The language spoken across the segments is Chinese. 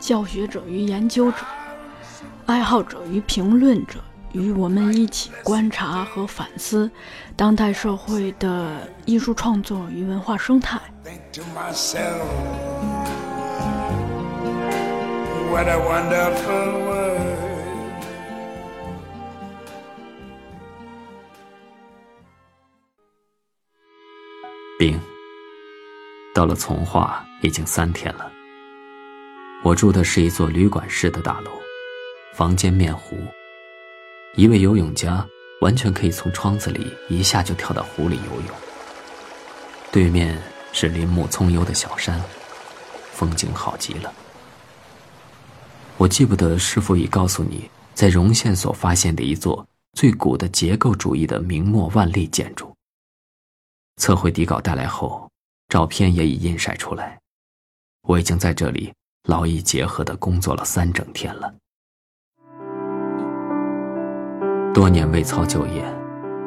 教学者与研究者、爱好者与评论者，与我们一起观察和反思当代社会的艺术创作与文化生态。Think to myself, what a wonderful world. 丙，到了从化已经三天了。我住的是一座旅馆式的大楼，房间面湖，一位游泳家完全可以从窗子里一下就跳到湖里游泳。对面是林木葱幽的小山，风景好极了。我记不得是否已告诉你，在荣县所发现的一座最古的结构主义的明末万历建筑。测绘底稿带来后，照片也已印晒出来。我已经在这里劳逸结合的工作了三整天了。多年未操旧业，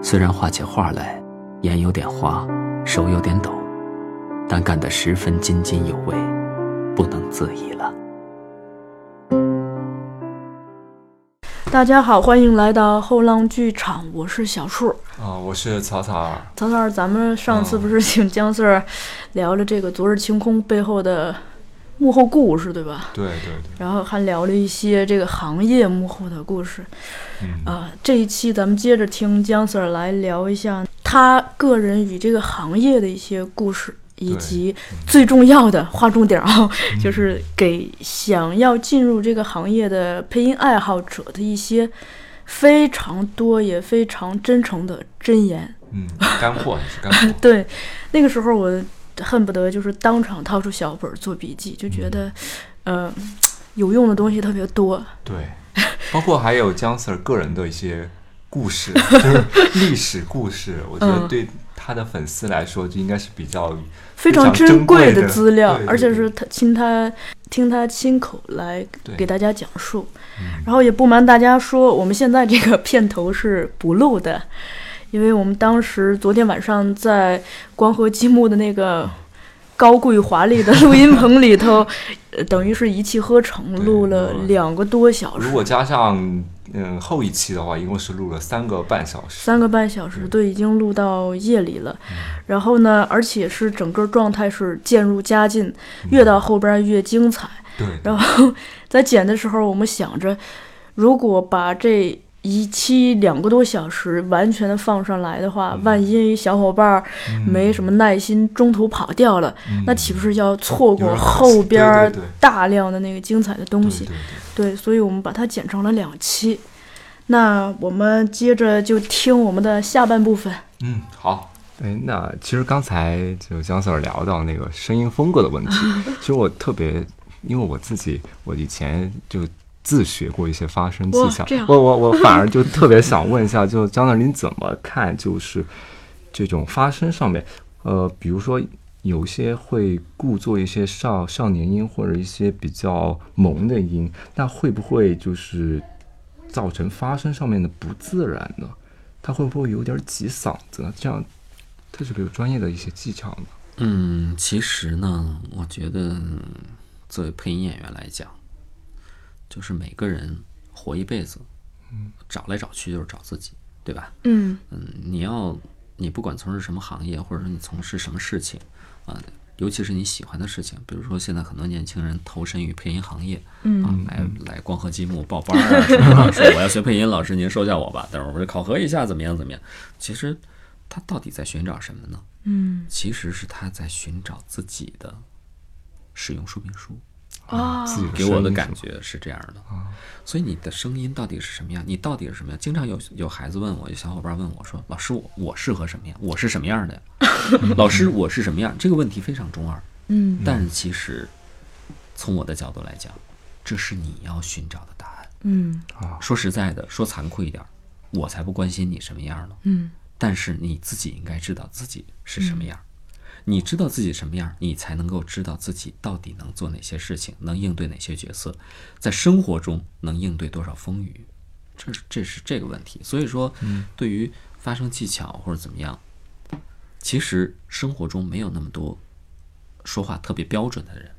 虽然画起画来眼有点花，手有点抖，但干得十分津津有味，不能自已了。大家好，欢迎来到后浪剧场，我是小树。啊，我是草草儿。曹操，咱们上次嗯不是请姜 Sir 聊了这个《昨日晴空》背后的幕后故事，对吧？对对对，然后还聊了一些这个行业幕后的故事。嗯，啊、这一期咱们接着听姜 Sir 来聊一下他个人与这个行业的一些故事，以及最重要的划重点啊，嗯 就是给想要进入这个行业的配音爱好者的一些非常多也非常真诚的真言。嗯，干货是干货。对，那个时候我恨不得就是当场掏出小本儿做笔记，就觉得，嗯。呃，有用的东西特别多。对，包括还有姜 Sir 个人的一些故事，就是历史故事，我觉得嗯。对他的粉丝来说，就应该是比较非常常珍珍贵贵的资料，对对而且是他听他听他亲口来给大家讲述。嗯然后也不瞒大家说，我们现在这个片头是不录的，因为我们当时昨天晚上在光合积木的那个高贵华丽的录音棚里头，呃等于是一气呵成录了录了两个多小时如。果加上嗯后一期的话，一共是录了三个半小时。三个半小时对已经录到夜里了，然后呢，而且是整个状态是渐入佳境，越到后边越精彩。对，然后 在剪的时候，我们想着，如果把这一期两个多小时完全的放上来的话，万一小伙伴儿没什么耐心，中途跑掉了，嗯那岂不是要错过后边大量的那个精彩的东西？对对对，对，所以我们把它剪成了两期。那我们接着就听我们的下半部分。嗯，好。哎，那其实刚才就姜 Sir 聊到那个声音风格的问题，其实我特别，因为我自己我以前就自学过一些发声技巧我我我反而就特别想问一下，就姜 Sir 您怎么看就是这种发声上面，呃，比如说有些会故作一些少少年音或者一些比较萌的音，那会不会就是造成发声上面的不自然呢？他会不会有点挤嗓子呢？这样，它是不是有专业的一些技巧呢？嗯，其实呢，我觉得作为配音演员来讲，就是每个人活一辈子，嗯，找来找去就是找自己，对吧？嗯嗯，你要你不管从事什么行业，或者说你从事什么事情，啊、尤其是你喜欢的事情，比如说现在很多年轻人投身于配音行业，嗯啊，来来光合积木报班儿啊什么的，说我要学配音，老师您收下我吧，等会儿我就考核一下怎么样怎么样。其实他到底在寻找什么呢？嗯其实是他在寻找自己的使用说明书。啊，自己给我的感觉是这样的，所以你的声音到底是什么样？你到底是什么样？经常有有孩子问我，有小伙伴问我说：“老师，我我适合什么样？我是什么样的呀？” 老师，我是什么样？这个问题非常中二，嗯但是其实从我的角度来讲，这是你要寻找的答案。嗯说实在的，说残酷一点，我才不关心你什么样呢。嗯但是你自己应该知道自己是什么样。你知道自己什么样，你才能够知道自己到底能做哪些事情，能应对哪些角色，在生活中能应对多少风雨，这是这是这个问题。所以说，对于发声技巧或者怎么样，其实生活中没有那么多说话特别标准的人。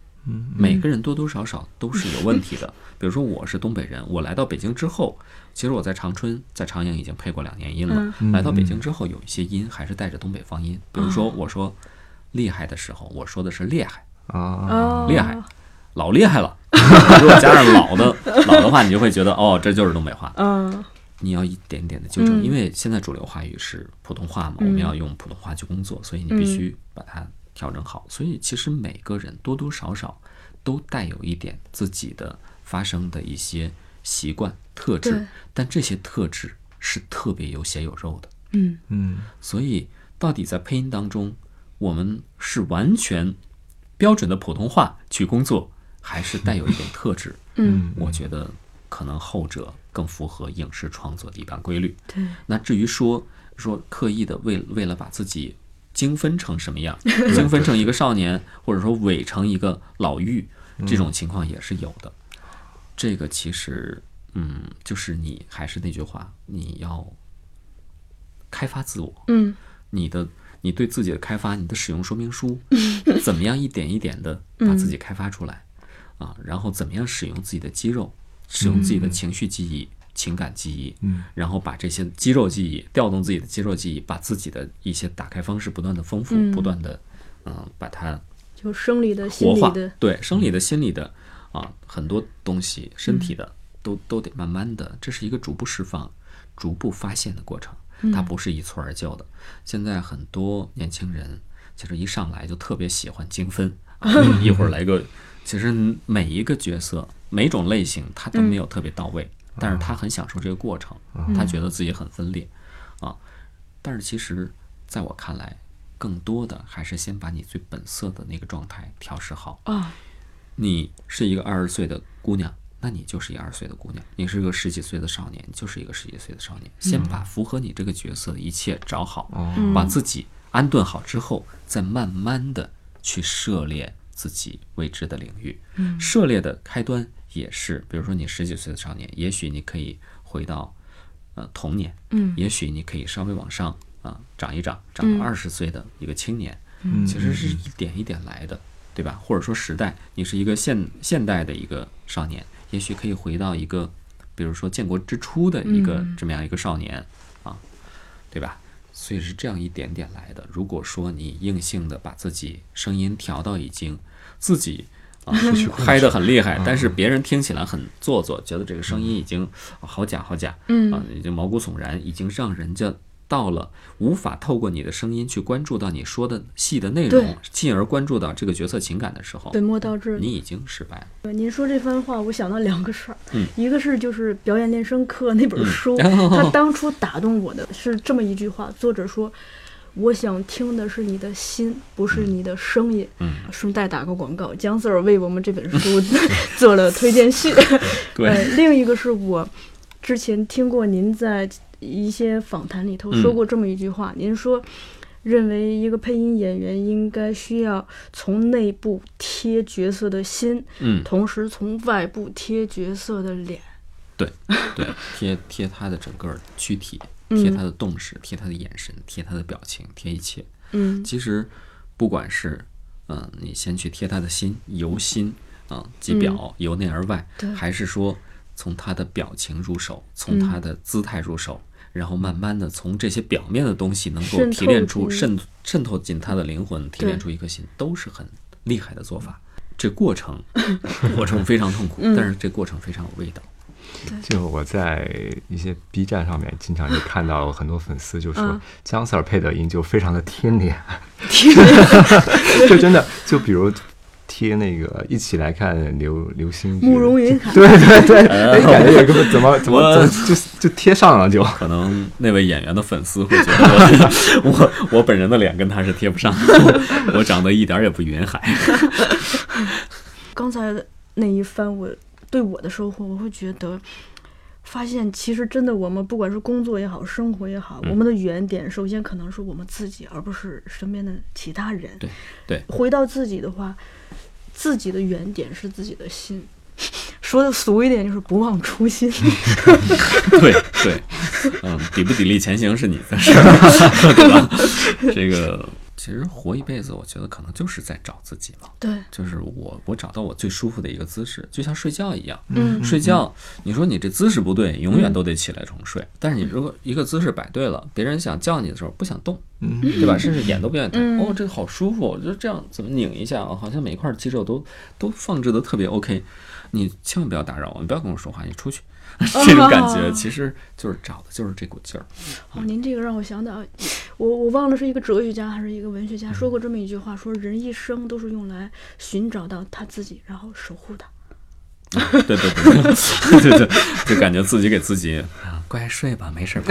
每个人多多少少都是有问题的。比如说，我是东北人，我来到北京之后，其实我在长春、在长影已经配过两年音了。来到北京之后，有一些音还是带着东北方音。比如说，我说“厉害”的时候，我说的是“厉害。啊，哦，厉害”，老厉害了。如果加上“老”的老的话，你就会觉得哦，这就是东北话。嗯。你要一点点的纠正，嗯。因为现在主流话语是普通话嘛，我们要用普通话去工作，所以你必须把它调整好。所以其实每个人多多少少都带有一点自己的发声的一些习惯特质，但这些特质是特别有血有肉的。嗯。嗯。所以到底在配音当中，我们是完全标准的普通话去工作，还是带有一点特质？嗯，我觉得可能后者更符合影视创作的一般规律。对，那至于说说刻意的为为了把自己精分成什么样，精分成一个少年，或者说伪成一个老妪，这种情况也是有的。这个其实，嗯，就是你还是那句话，你要开发自我，嗯你的你对自己的开发，你的使用说明书，怎么样一点一点的把自己开发出来，啊，然后怎么样使用自己的肌肉，使用自己的情绪记忆、情感记忆，嗯，然后把这些肌肉记忆调动自己的肌肉记忆，把自己的一些打开方式不断的丰富，嗯。不断的，嗯、把它就生理的、心活化理的，，对生理的、心理的啊，很多东西，身体的、都都得慢慢的，这是一个逐步释放、逐步发现的过程，它不是一蹴而就的。现在很多年轻人其实一上来就特别喜欢精分，啊、一会儿来个，其实每一个角色、每种类型他都没有特别到位，但是他很享受这个过程，他觉得自己很分裂啊。但是其实在我看来，更多的还是先把你最本色的那个状态调试好。啊，你是一个二十岁的姑娘，那你就是一二岁的姑娘；你是一个十几岁的少年，你就是一个十几岁的少年。先把符合你这个角色的一切找好，把自己安顿好之后，再慢慢的去涉猎自己未知的领域。涉猎的开端也是，比如说你十几岁的少年，也许你可以回到呃童年，嗯也许你可以稍微往上啊、长一长，长到二十岁的一个青年，嗯其实是一点一点来的，对吧？或者说时代，你是一个现现代的一个少年，也许可以回到一个，比如说建国之初的一个嗯这么样一个少年啊，对吧？所以是这样一点点来的。如果说你硬性的把自己声音调到已经自己啊 嗨得很厉害，但是别人听起来很做作，觉得这个声音已经啊好假好假，嗯啊，已经毛骨悚然，已经让人家到了无法透过你的声音去关注到你说的戏的内容，进而关注到这个角色情感的时候，本末倒置。你已经失败了。您说这番话，我想到两个事儿，嗯一个是就是《表演练声课》那本书，嗯 它当初打动我的是这么一句话，作者说：“我想听的是你的心，不是你的声音。”嗯，顺带打个广告，姜 Sir 为我们这本书 做了推荐序。对呃，另一个是我之前听过您在一些访谈里头说嗯过这么一句话，您说。认为一个配音演员应该需要从内部贴角色的心，嗯，同时从外部贴角色的脸。对对，贴 贴他的整个躯体，嗯贴他的动势，贴他的眼神，贴他的表情，贴一切。嗯其实，不管是嗯、你先去贴他的心，由心啊、即表，由内而外对，还是说从他的表情入手，从他的姿态入手，然后慢慢的从这些表面的东西能够提炼出渗渗透进他的灵魂，提炼出一颗心，都是很厉害的做法。这过程 过程非常痛苦，嗯。但是这过程非常有味道。就我在一些 B 站上面经常就看到很多粉丝就说嗯。姜 Sir 配的音就非常的贴脸，贴 就真的就比如贴那个一起来看流流星雨慕容云海对对对，哎，感觉也根本怎么怎么怎么就就贴上了就。可能那位演员的粉丝会觉得 我我我本人的脸跟他是贴不上，我长得一点儿也不云海。刚才那一番我对我的收获，我会觉得。发现其实真的，我们不管是工作也好，生活也好，我们的原点首先可能是我们自己，而不是身边的其他人。对对，回到自己的话，自己的原点是自己的心。说的俗一点，就是不忘初心。对对，嗯，砥不砥砺前行是你的事儿，对吧？这个。其实活一辈子，我觉得可能就是在找自己嘛。对，就是我，我找到我最舒服的一个姿势，就像睡觉一样。嗯，睡觉，你说你这姿势不对，永远都得起来重睡。但是你如果一个姿势摆对了，别人想叫你的时候不想动，对吧？甚至眼都不愿意抬。哦，这个好舒服，我觉得这样怎么拧一下啊？好像每一块肌肉都都放置的特别 OK。你千万不要打扰我，你不要跟我说话，你出去。这种感觉其实就是找的就是这股劲儿。哦，您这个让我想到，我我忘了是一个哲学家还是一个文学家说过这么一句话，说人一生都是用来寻找到他自己，然后守护他。对对对对对，就感觉自己给自己啊，乖睡吧，没事儿。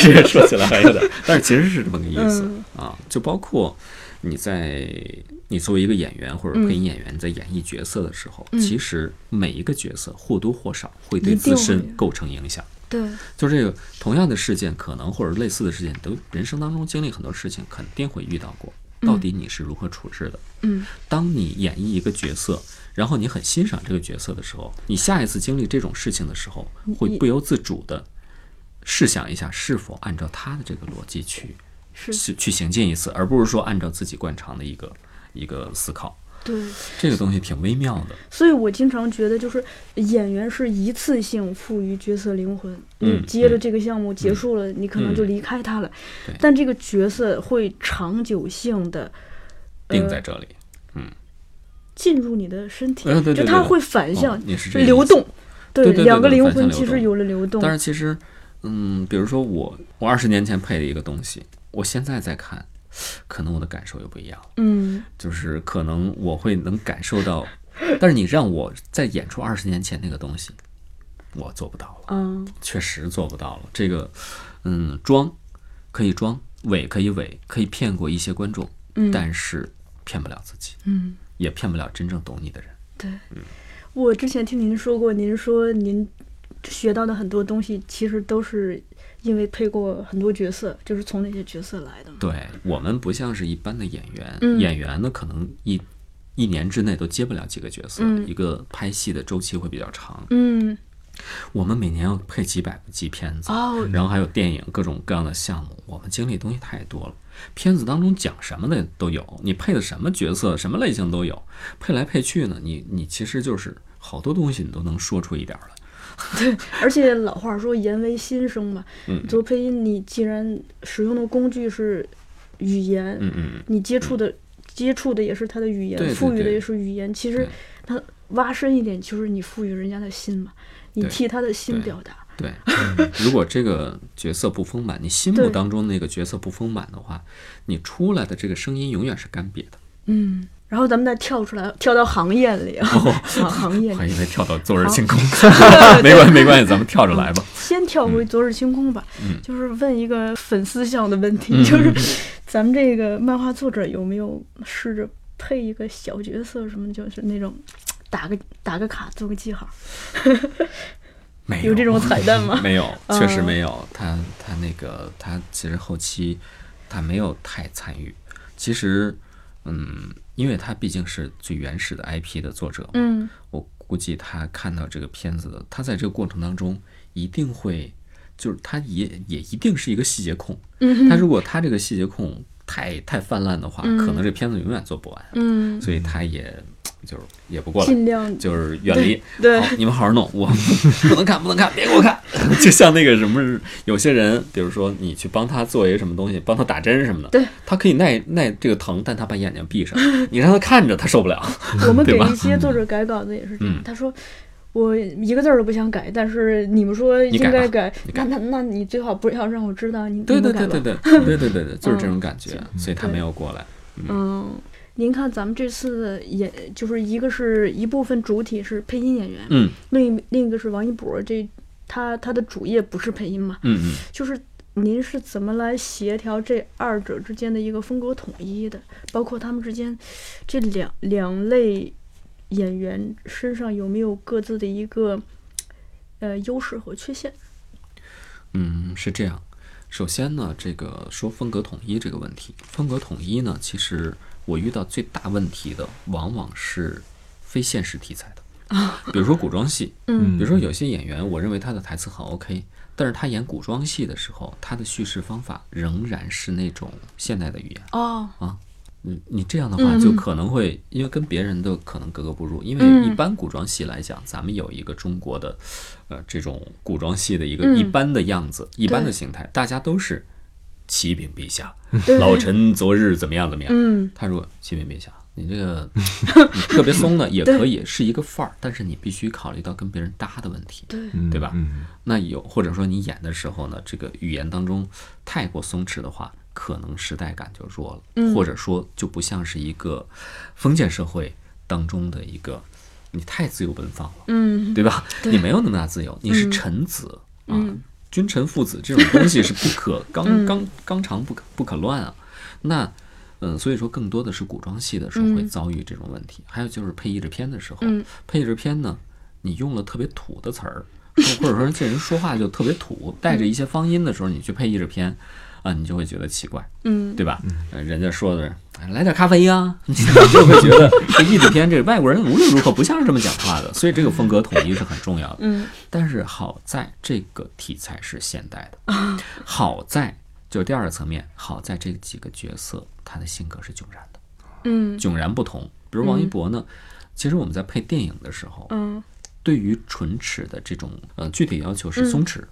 这个说起来还有点，但是其实是这么个意思啊，就包括。你在你作为一个演员或者配音演员在演绎角色的时候，其实每一个角色或多或少会对自身构成影响。对，就这个同样的事件，可能或者类似的事件，都人生当中经历很多事情，肯定会遇到过。到底你是如何处置的？嗯，当你演绎一个角色，然后你很欣赏这个角色的时候，你下一次经历这种事情的时候，会不由自主的试想一下，是否按照他的这个逻辑去。是去行进一次，而不是说按照自己惯常的一个一个思考。对，这个东西挺微妙的。所以我经常觉得，就是演员是一次性赋予角色灵魂。嗯，接着这个项目结束了，你可能就离开他了。对，但这个角色会长久性的定在这里。嗯，进入你的身体，就它会反向，流动。对，两个灵魂其实有了流动。但是其实。嗯，比如说我，我二十年前配的一个东西，我现在在看，可能我的感受又不一样。嗯，就是可能我会能感受到，但是你让我再演出二十年前那个东西，我做不到了。嗯，确实做不到了。这个，嗯，装可以装，伪可以伪，可以骗过一些观众，但是骗不了自己。嗯，也骗不了真正懂你的人。对，我之前听您说过，您说您。学到的很多东西，其实都是因为配过很多角色，就是从那些角色来的。对我们不像是一般的演员，演员呢可能一一年之内都接不了几个角色，一个拍戏的周期会比较长。嗯，我们每年要配几百部片子，然后还有电影各种各样的项目，我们经历的东西太多了。片子当中讲什么的都有，你配的什么角色，什么类型都有，配来配去呢，你你其实就是好多东西你都能说出一点来。对，而且老话说“言为心声”嘛。嗯。做配音，你既然使用的工具是语言，嗯嗯，你接触的接触的也是他的语言，赋予的也是语言。其实，他挖深一点，就是你赋予人家的心嘛，你替他的心表达。对。如果这个角色不丰满，你心目当中那个角色不丰满的话，你出来的这个声音永远是干瘪的。嗯。然后咱们再跳出来，跳到行业里啊，行业里。还以为跳到昨日星空，没关系，没关系，咱们跳着来吧。先跳回昨日星空吧，就是问一个粉丝向的问题，就是咱们这个漫画作者有没有试着配一个小角色，什么就是那种打个打个卡，做个记号？没有这种彩蛋吗？没有，确实没有。他他那个他其实后期他没有太参与，其实。嗯，因为他毕竟是最原始的 IP 的作者，嗯，我估计他看到这个片子的，他在这个过程当中一定会，就是他也也一定是一个细节控，嗯，他如果他这个细节控太太泛滥的话，可能这片子永远做不完，嗯，所以他也。就是也不过来，尽量。就是远离。对，你们好好弄，我 不能看，不能看，别给我看。就像那个什么，有些人，比如说你去帮他做一个什么东西，帮他打针什么的，对，他可以耐耐这个疼，但他把眼睛闭上，你让他看着，他受不了。我们给一些作者改稿子也是这样，他说我一个字儿都不想改，但是你们说应该改，那那那你最好不要让我知道你对对对对对对对对对，就是这种感觉，所以他没有过来。嗯。您看，咱们这次的演，就是一个是一部分主体是配音演员，嗯，另一另一个是王一博，这他他的主业不是配音嘛，嗯嗯，就是您是怎么来协调这二者之间的一个风格统一的，包括他们之间这两两类演员身上有没有各自的一个呃优势和缺陷？嗯，是这样。首先呢，这个说风格统一这个问题，风格统一呢，其实我遇到最大问题的往往是非现实题材的比如说古装戏，嗯比如说有些演员，我认为他的台词很 OK，但是他演古装戏的时候，他的叙事方法仍然是那种现代的语言。哦，你你这样的话，嗯就可能会因为跟别人的可能格格不入，因为嗯一般古装戏来讲，咱们有一个中国的，呃，这种古装戏的一个嗯一般的样子、一般的形态，大家都是启禀陛下，老臣昨日怎么样怎么样。嗯。他说启禀陛下，你这个 你特别松的也可以是一个范儿，但是你必须考虑到跟别人搭的问题。对，嗯对吧？嗯。那有或者说你演的时候呢，这个语言当中太过松弛的话，可能时代感就弱了，嗯。或者说就不像是一个封建社会当中的一个，你太自由奔放了，嗯。对吧？对。你没有那么大自由，你是嗯。臣子、啊嗯，君臣父子这种东西是不 可纲嗯。纲纲常不可不可乱啊。那嗯，所以说更多的是古装戏的时候会嗯。遭遇这种问题，还有就是配译制片的时候，嗯配制片呢，你用了特别土的词儿，或者说这人说话就特别土，带着一些方音的时候，你去配译制片，啊，你就会觉得奇怪，嗯，对吧？呃人家说的哎来点咖啡呀、你就会觉得这译制片这个外国人无论如何不像是这么讲话的，所以这个风格统一是很重要的。嗯。但是好在这个题材是现代的，好在就第二个层面，好在这几个角色他的性格是迥然的，嗯。迥然不同。比如王一博呢，其实我们在配电影的时候，嗯。对于唇齿的这种呃具体要求是松弛，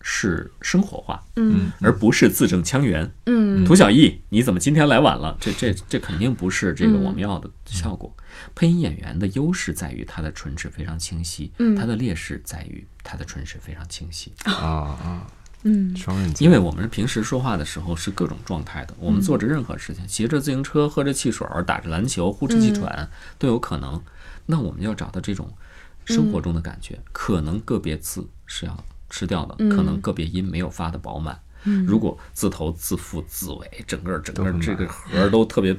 是生活化，嗯。而不是字正腔圆。嗯。涂小艺，你怎么今天来晚了？这这这肯定不是这个嗯我们要的效果。配音演员的优势在于他的唇齿非常清晰，嗯。他的劣势在于他的唇齿非常清晰。啊。啊，嗯。双刃剑，因为我们平时说话的时候是各种状态的，我们做着任何事情，骑着自行车、喝着汽水、打着篮球、呼哧气喘都有可能。那我们要找到这种生活中的感觉，可能个别字是要吃掉的，可能个别音没有发的饱满。如果字头、字腹、字尾，整个整个这个核都特别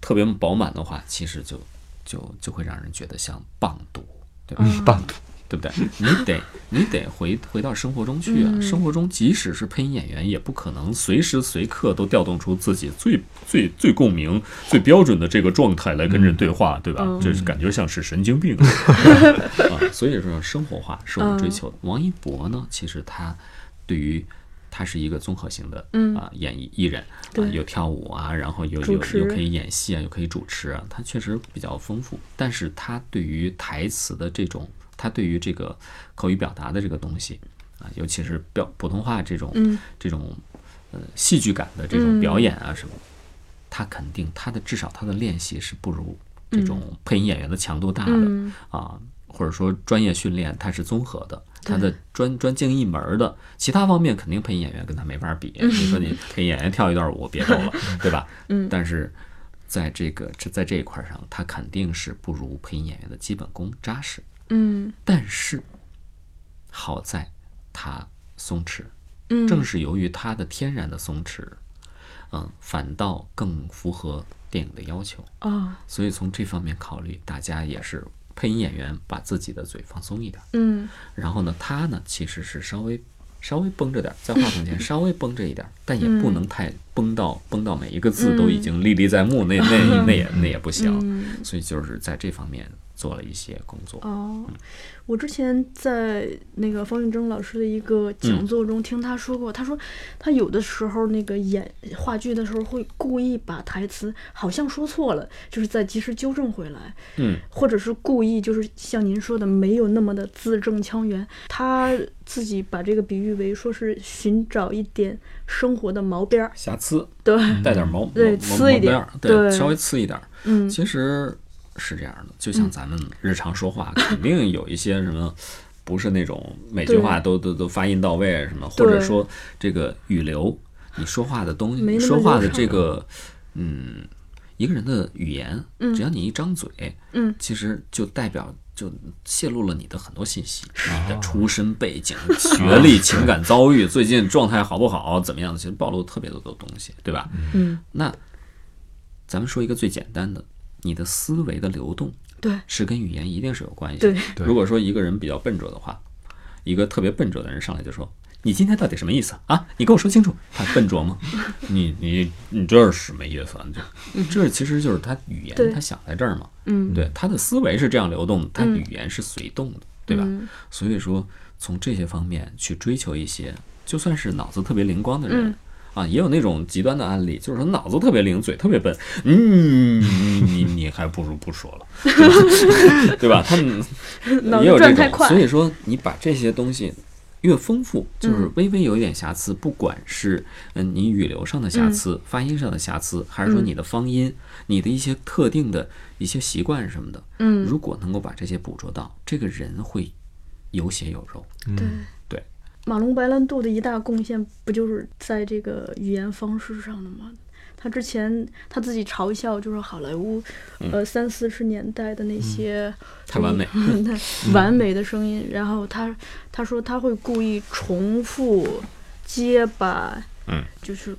特别饱满的话，其实就就就会让人觉得像棒读，对吧？棒对不对？你得你得回回到生活中去啊！生活中即使是配音演员，也不可能随时随刻都调动出自己最最最共鸣、最标准的这个状态来跟人对话，对吧？这是感觉像是神经病 啊！所以说，生活化是我们追求的。王一博呢，其实他对于他是一个综合型的嗯啊演艺艺人啊，对有跳舞啊，然后有有主持有可以演戏啊，又可以主持啊，他确实比较丰富。但是他对于台词的这种，他对于这个口语表达的这个东西啊，尤其是表普通话这种、嗯这种呃戏剧感的这种表演啊什么，他肯定他的至少他的练习是不如这种配音演员的强度大的、嗯啊，或者说专业训练它是综合的，他的专专精一门儿的，其他方面肯定配音演员跟他没法比。你说你 配音演员跳一段舞，别逗了，对吧？嗯但是在这个这在这一块儿上，他肯定是不如配音演员的基本功扎实。嗯。但是好在他松弛，嗯，正是由于他的天然的松弛，嗯，反倒更符合电影的要求。啊所以从这方面考虑，大家也是配音演员把自己的嘴放松一点，嗯。然后呢，他呢其实是稍微稍微绷着点儿，在话筒前稍微绷着一点儿，但也不能太绷到绷到每一个字都已经历历在目，那那那也那也不行。嗯。所以就是在这方面做了一些工作。哦，我之前在那个方玉珍老师的一个讲座中听他说过，他说他有的时候那个演话剧的时候会故意把台词好像说错了，就是在及时纠正回来，嗯，或者是故意就是像您说的没有那么的字正腔圆，他自己把这个比喻为说是寻找一点生活的毛边儿，瑕疵。对，带点毛对毛呲一点对对，稍微呲一点。嗯。其实是这样的，就像咱们日常说话，肯定有一些什么。不是那种每句话都都都发音到位什么，或者说这个语流，你说话的东西，你说话的这个，嗯，一个人的语言，嗯。只要你一张嘴，嗯。其实就代表就泄露了你的很多信息，你的出身背景、学历、情感遭遇，最近状态好不好，怎么样的，其实暴露特别多的东西，对吧？嗯，那咱们说一个最简单的，你的思维的流动，对是跟语言一定是有关系的。对对如果说一个人比较笨拙的话，一个特别笨拙的人上来就说：“你今天到底什么意思啊？你跟我说清楚。”他笨拙吗？你你你这是什么意思啊？这这其实就是他语言他想在这儿嘛。嗯对，他的思维是这样流动的，他语言是随动的，对吧？嗯所以说，从这些方面去追求一些，就算是脑子特别灵光的人。嗯啊，也有那种极端的案例，就是说脑子特别灵，嘴特别笨，嗯，你你你还不如不说了，对吧？对吧？他们脑子也有这种，转太快所以说你把这些东西越丰富，就是嗯微微有一点瑕疵，不管是嗯你语流上的瑕疵、发音上的瑕疵，还是说嗯你的方音、你的一些特定的一些习惯什么的，嗯如果能够把这些捕捉到，这个人会有血有肉。对对，马龙白兰度的一大贡献不就是在这个语言方式上的吗？他之前他自己嘲笑就是好莱坞，呃三四十年代的那些嗯。太完美。太 完美的声音，然后他他说他会故意重复、结巴，嗯，就是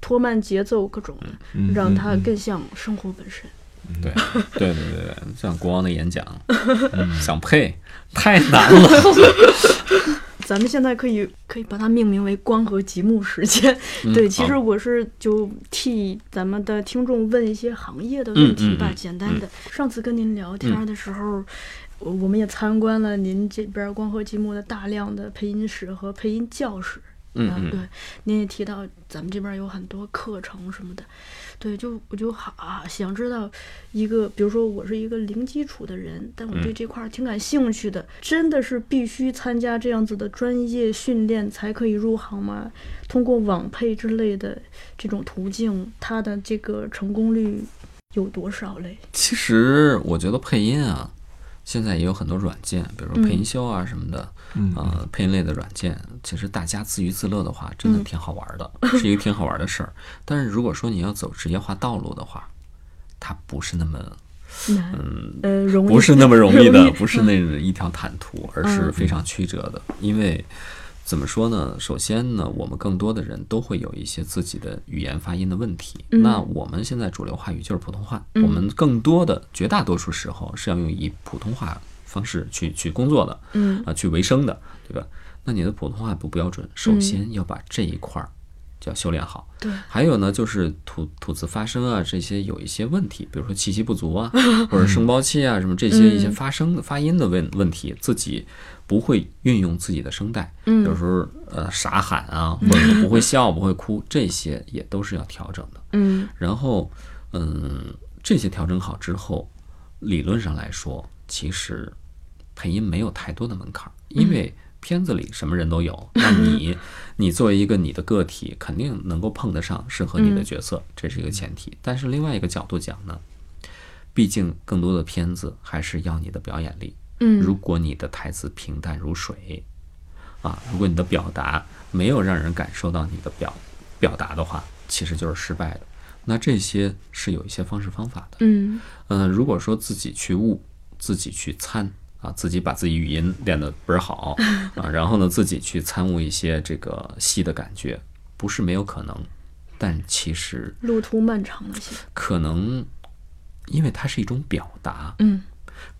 拖慢节奏各种的，嗯。让它嗯嗯更像生活本身。对。对对对对，像国王的演讲，想配。太难了。咱们现在可以可以把它命名为光和极目时间。对，其实我是就替咱们的听众问一些行业的问题吧，简单的。上次跟您聊天的时候，我我们也参观了您这边光合积木的大量的配音室和配音教室。啊，嗯嗯对，您也提到咱们这边有很多课程什么的，对，就我就好啊，想知道一个，比如说我是一个零基础的人，但我对嗯这块儿挺感兴趣的，真的是必须参加这样子的专业训练才可以入行吗？通过网配之类的这种途径，它的这个成功率有多少嘞？其实我觉得配音啊，现在也有很多软件，比如说配音秀啊什么的，嗯。呃，配音类的软件，其实大家自娱自乐的话，真的嗯挺好玩的，是一个挺好玩的事儿。但是如果说你要走职业化道路的话，它不是那么嗯，呃，容易。不是那么容易的，易。不是那一条坦途，而是嗯。非常曲折的。因为怎么说呢？首先呢，我们更多的人都会有一些自己的语言发音的问题。嗯那我们现在主流话语就是普通话，嗯我们更多的绝大多数时候是要用以普通话方式去去工作的，嗯啊，去维生的，对吧？那你的普通话不标准，首先要把这一块儿就要修炼好。对，还有呢，就是吐吐字发声啊，这些有一些问题，比如说气息不足啊，或者声包气啊，什么这些一些发声的发音的问问题，自己不会运用自己的声带，嗯有时候呃傻喊啊，或者不会笑、不会哭，这些也都是要调整的。嗯然后，嗯，这些调整好之后，理论上来说，其实配音没有太多的门槛儿，因为片子里什么人都有。那你，你作为一个你的个体，肯定能够碰得上适合你的角色，这是一个前提。但是另外一个角度讲呢，毕竟更多的片子还是要你的表演力。嗯，如果你的台词平淡如水，啊，如果你的表达没有让人感受到你的表表达的话，其实就是失败的。那这些是有一些方式方法的。嗯呃、如果说自己去悟，自己去参啊，自己把自己语音练得倍儿好 啊，然后呢，自己去参悟一些这个戏的感觉，不是没有可能，但其实路途漫长了些。可能，因为它是一种表达，嗯，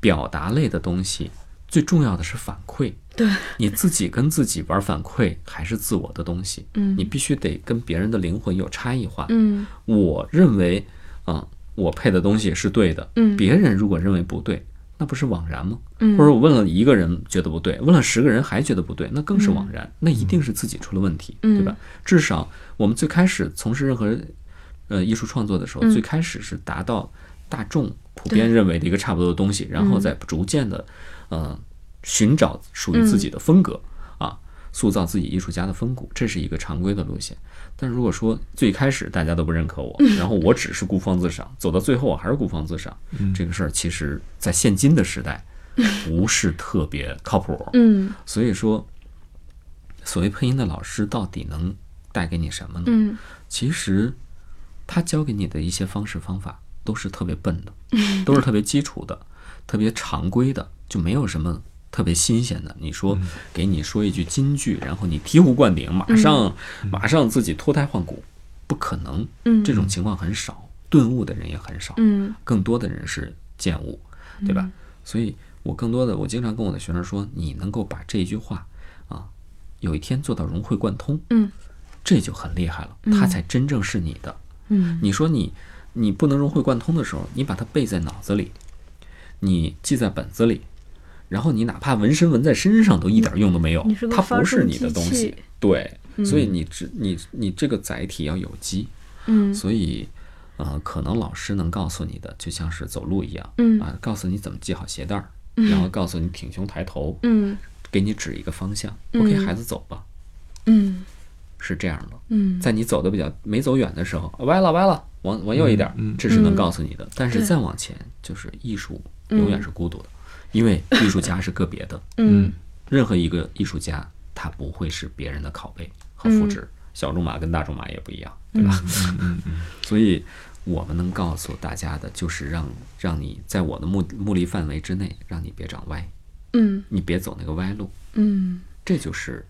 表达类的东西，最重要的是反馈。对，你自己跟自己玩反馈，还是自我的东西。嗯你必须得跟别人的灵魂有差异化。嗯我认为，啊、我配的东西是对的。嗯别人如果认为不对，那不是枉然吗？嗯或者我问了一个人觉得不对，问了十个人还觉得不对，那更是枉嗯然。那一定是自己出了问题，对吧？至少我们最开始从事任何呃艺术创作的时候，嗯最开始是达到大众普遍认为的一个差不多的东西，然后再逐渐的呃寻找属于自己的风格、啊，塑造自己艺术家的风骨，这是一个常规的路线。但如果说最开始大家都不认可我，然后我只是孤芳自赏，走到最后我还是孤芳自赏，这个事儿其实在现今的时代 不是特别靠谱。嗯所以说，所谓配音的老师到底能带给你什么呢？嗯其实他教给你的一些方式方法都是特别笨的，都是特别基础的、特别常规的，就没有什么特别新鲜的。你说给你说一句金句，然后你醍醐灌顶，马上、马上自己脱胎换骨，不可能。嗯这种情况很少，顿悟的人也很少。嗯更多的人是见悟。对吧？所以我更多的，我经常跟我的学生说，你能够把这一句话啊，有一天做到融会贯通，嗯这就很厉害了，它才真正是你的。嗯你说你你不能融会贯通的时候，你把它背在脑子里，你记在本子里，然后你哪怕纹身纹在身上都一点用都没有它不是你的东西。对，所以你只你你这个载体要有机，嗯所以呃，可能老师能告诉你的，就像是走路一样，嗯啊，告诉你怎么系好鞋带儿，然后告诉你挺胸抬头，嗯给你指一个方向。嗯 OK，孩子走吧，嗯是这样的。嗯在你走的比较没走远的时候，歪了歪了，往往右一点，这是能告诉你的。但是再往前，就是艺术永远是孤独的，因为艺术家是个别的，嗯。任何一个艺术家他不会是别人的拷贝和复制。小众马跟大众马也不一样，对吧？嗯。嗯 嗯所以我们能告诉大家的就是让让你在我的目目力范围之内，让你别长歪，嗯。你别走那个歪路，嗯。这就是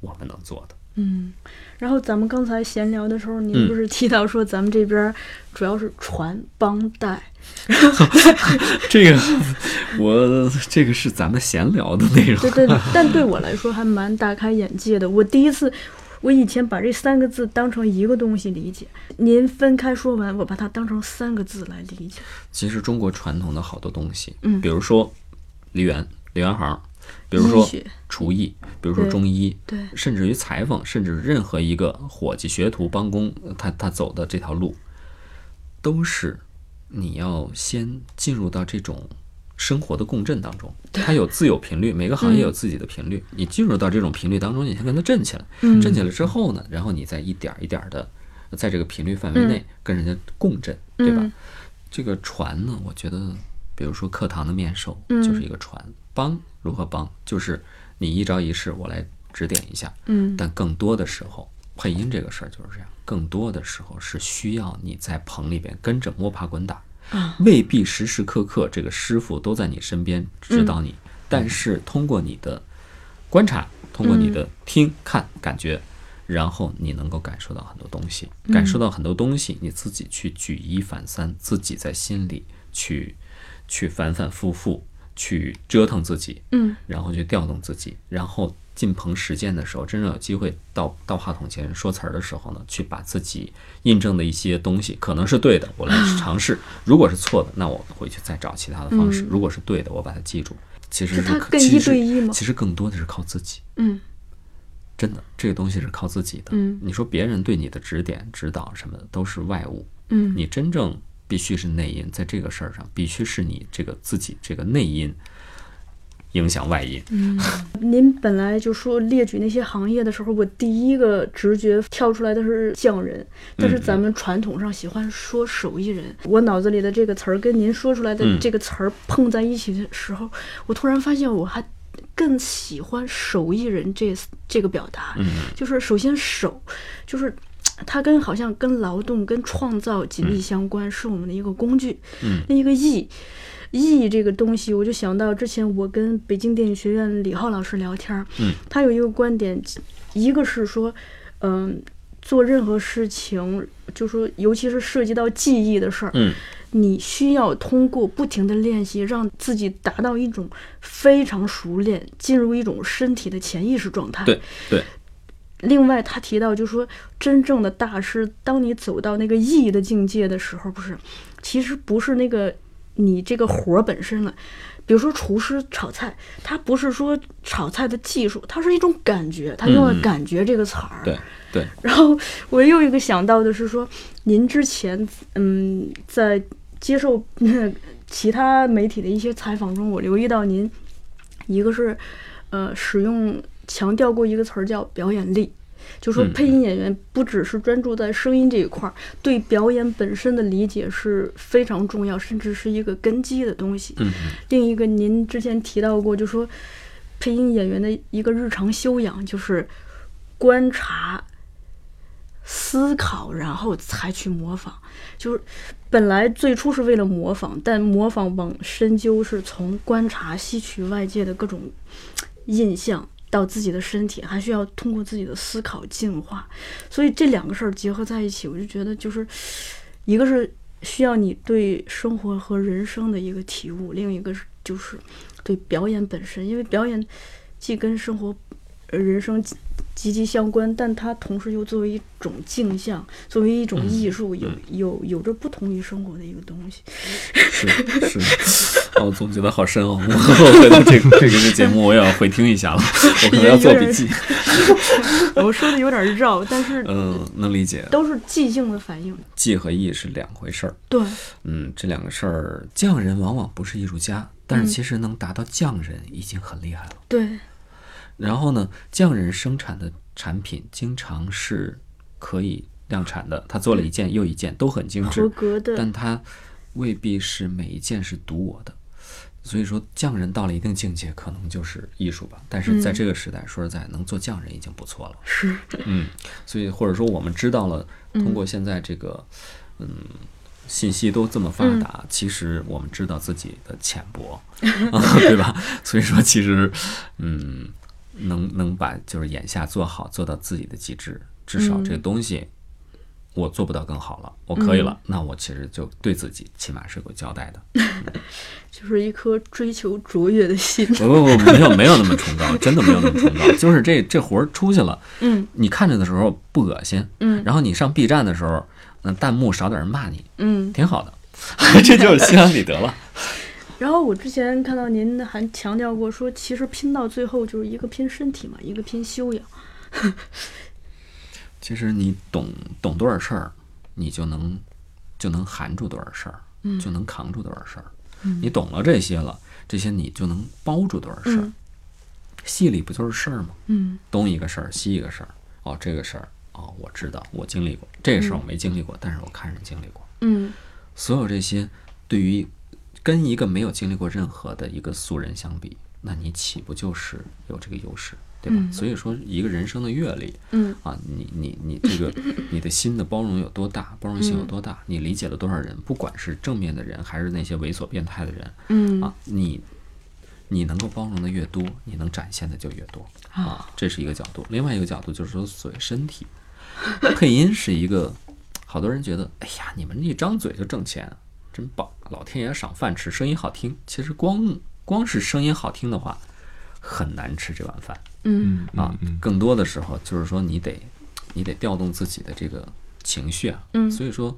我们能做的。嗯。然后咱们刚才闲聊的时候，您嗯不是提到说咱们这边主要是传帮带，这个我这个是咱们闲聊的内容。对对，但对我来说还蛮大开眼界的。我第一次，我以前把这三个字当成一个东西理解，您分开说完，我把它当成三个字来理解。其实中国传统的好多东西，嗯比如说梨园、梨园行，比如说厨艺，比如说中医，对。甚至于裁缝，甚至任何一个伙计、学徒、帮工，他他走的这条路，都是你要先进入到这种生活的共振当中。它有自有频率，每个行业有自己的频率。你进入到这种频率当中，你先跟它震起来，嗯。振起来之后呢，然后你再一点儿一点的在这个频率范围内跟人家共振，对吧？嗯。这个传呢，我觉得，比如说课堂的面授嗯。就是一个传，帮如何帮，就是你一招一式，我来指点一下。嗯。但更多的时候，配音这个事儿就是这样，更多的时候是需要你在棚里边跟着摸爬滚打，啊。未必时时刻刻这个师傅都在你身边指导嗯你，但是通过你的观察，通过你的听、看、感觉。然后你能够感受到很多东西，感受到很多东西，你自己去举一反三，自己在心里去去反反复复去折腾自己，嗯。然后去调动自己，然后进棚实践的时候，真正有机会到到话筒前说词儿的时候呢，去把自己印证的一些东西，可能是对的，我来尝试；如果是错的，那我回去再找其他的方式；嗯。如果是对的，我把它记住。其实是更一对一吗其实更多的是靠自己，嗯真的，这个东西是靠自己的。嗯。你说别人对你的指点、指导什么的都是外物，嗯。你真正必须是内因，在这个事儿上，必须是你这个自己这个内因影响外因。嗯您本来就说列举那些行业的时候，我第一个直觉跳出来的是匠人，但是咱们传统上喜欢说手艺人。我脑子里的这个词儿跟您说出来的嗯这个词儿碰在一起的时候，我突然发现我还更喜欢手艺人这这个表达。嗯就是首先手，就是它跟好像跟劳动、跟创造紧密相关，是我们的一个工具。嗯另一个艺，艺这个东西，我就想到之前我跟北京电影学院李浩老师聊天儿，嗯，他有一个观点，一个是说，嗯、做任何事情，就说尤其是涉及到记忆的事儿，嗯你需要通过不停的练习，让自己达到一种非常熟练，进入一种身体的潜意识状态。对对，另外，他提到，就是说，真正的大师，当你走到那个意义的境界的时候，不是，其实不是那个你这个活儿本身了。比如说厨师炒菜，他不是说炒菜的技术，它是一种感觉，他用了嗯“感觉”这个词儿。对对，然后我又一个想到的是说，您之前嗯在接受那其他媒体的一些采访中，我留意到您一个是呃使用强调过一个词儿叫表演力。就说嗯配音演员不只是专注在声音这一块儿，对表演本身的理解是非常重要，甚至是一个根基的东西。嗯另一个，您之前提到过，就说配音演员的一个日常修养就是观察、思考，然后才去模仿。就是本来最初是为了模仿，但模仿往深究是从观察吸取外界的各种印象。到自己的身体，还需要通过自己的思考进化，所以这两个事儿结合在一起，我就觉得就是，一个是需要你对生活和人生的一个体悟，另一个是就是对表演本身，因为表演既跟生活、人生息息息相关，但它同时又作为一种镜像，作为一种艺术，有有有着不同于生活的一个东西。是是，哦，总觉得好深奥。我回到这个这个这个节目，我也要回听一下了，我可能要做笔记。我说的有点绕，但是嗯，能理解。都是即兴的反应。技和艺是两回事儿。对，嗯，这两个事儿，匠人往往不是艺术家，但是其实能达到匠人已经很厉害了。对，然后呢，匠人生产的产品经常是可以量产的，他做了一件又一件都很精致合，格的。但他未必是每一件是独我的。所以说，匠人到了一定境界，可能就是艺术吧。但是在这个时代，说实在，能做匠人已经不错了。是，嗯，所以或者说我们知道了，通过现在这个，嗯，信息都这么发达，其实我们知道自己的浅薄，啊，对吧？所以说，其实，嗯，能能把就是眼下做好，做到自己的极致，至少这个东西。我做不到更好了，我可以了，那我其实就对自己起码是有个交代的。就是一颗追求卓越的心。不不不，没有没有那么崇高，真的没有那么崇高。就是这这活儿出去了，嗯你看着的时候不恶心，嗯然后你上 B 站的时候，那弹幕少点人骂你，嗯。挺好的，这就是心安理得了。然后我之前看到您还强调过说，其实拼到最后就是一个拼身体嘛，一个拼修养。其实你懂懂多少事儿，你就能就能含住多少事儿，就能扛住多少事儿。你懂了这些了，这些你就能包住多少事儿。嗯戏里不就是事儿吗？嗯东一个事儿，西一个事儿。哦，这个事儿，哦，我知道，我经历过。这个事儿我没经历过，但是我看人经历过。嗯所有这些，对于跟一个没有经历过任何的一个素人相比，那你岂不就是有这个优势，对吧？所以说，一个人生的阅历嗯。啊，你你你这个 你的心的包容有多大，包容性有多大，你理解了多少人，不管是正面的人，还是那些猥琐变态的人嗯。啊，你你能够包容的越多，你能展现的就越多啊，这是一个角度。另外一个角度就是说，所谓身体配音是一个，好多人觉得，哎呀，你们一张嘴就挣钱，真棒，老天爷赏饭吃，声音好听。其实光光是声音好听的话，很难吃这碗饭嗯啊。更多的时候就是说，你得你得调动自己的这个情绪啊。嗯所以说，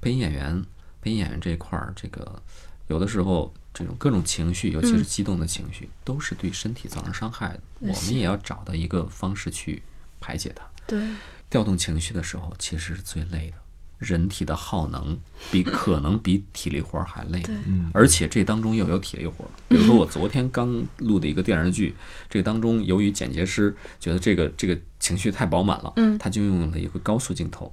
配音演员配音演员这一块儿，这个有的时候这种各种情绪，尤其是激动的情绪，都是对身体造成伤害的。我们也要找到一个方式去排解它。对，调动情绪的时候，其实是最累的。人体的耗能比可能比体力活儿还累，而且这当中又有体力活儿。比如说我昨天刚录的一个电视剧，这个当中由于剪接师觉得这个这个情绪太饱满了，嗯。他就用了一个高速镜头，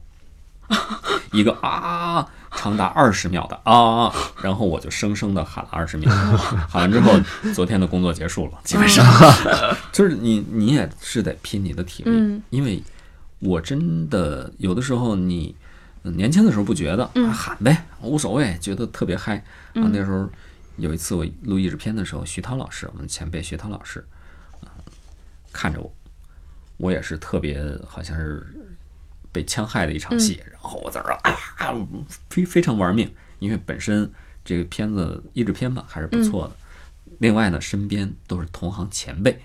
一个啊长达二十秒的啊，然后我就生生的喊了二十秒，喊完之后，昨天的工作结束了，基本上 就是你你也是得拼你的体力，嗯。因为我真的有的时候你嗯年轻的时候不觉得，嗯。啊喊呗，无所谓，觉得特别嗨。啊，那时候有一次我录译制片的时候，徐涛老师，我们前辈徐涛老师，嗯看着我，我也是特别好像是被枪害的一场戏，然后我在这儿啊，非非常玩命，因为本身这个片子译制片吧还是不错的。另外呢，身边都是同行前辈，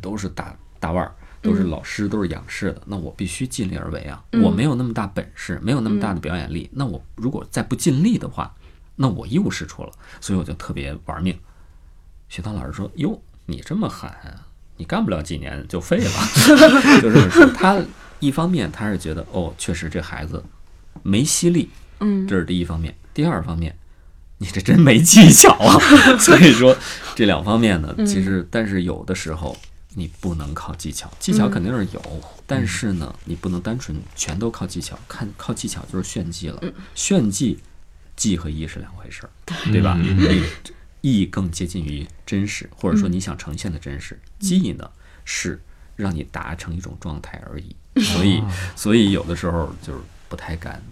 都是大大腕儿，都是老师，都是仰视的。那我必须尽力而为啊！我没有那么大本事，没有那么大的表演力，那我如果再不尽力的话，那我一无是处了。所以我就特别玩命。学堂老师说：“哟，你这么狠，你干不了几年就废了。”就这么说。他一方面他是觉得哦，确实这孩子没吸力，嗯这是第一方面。第二方面，你这真没技巧啊！所以说这两方面呢，其实但是有的时候你不能靠技巧，技巧肯定是有，但是呢，你不能单纯全都靠技巧，看靠技巧就是炫技了。炫技，技和艺是两回事儿，对吧？你艺更接近于真实，或者说你想呈现的真实，技呢是让你达成一种状态而已。所以，所以有的时候就是不太敢，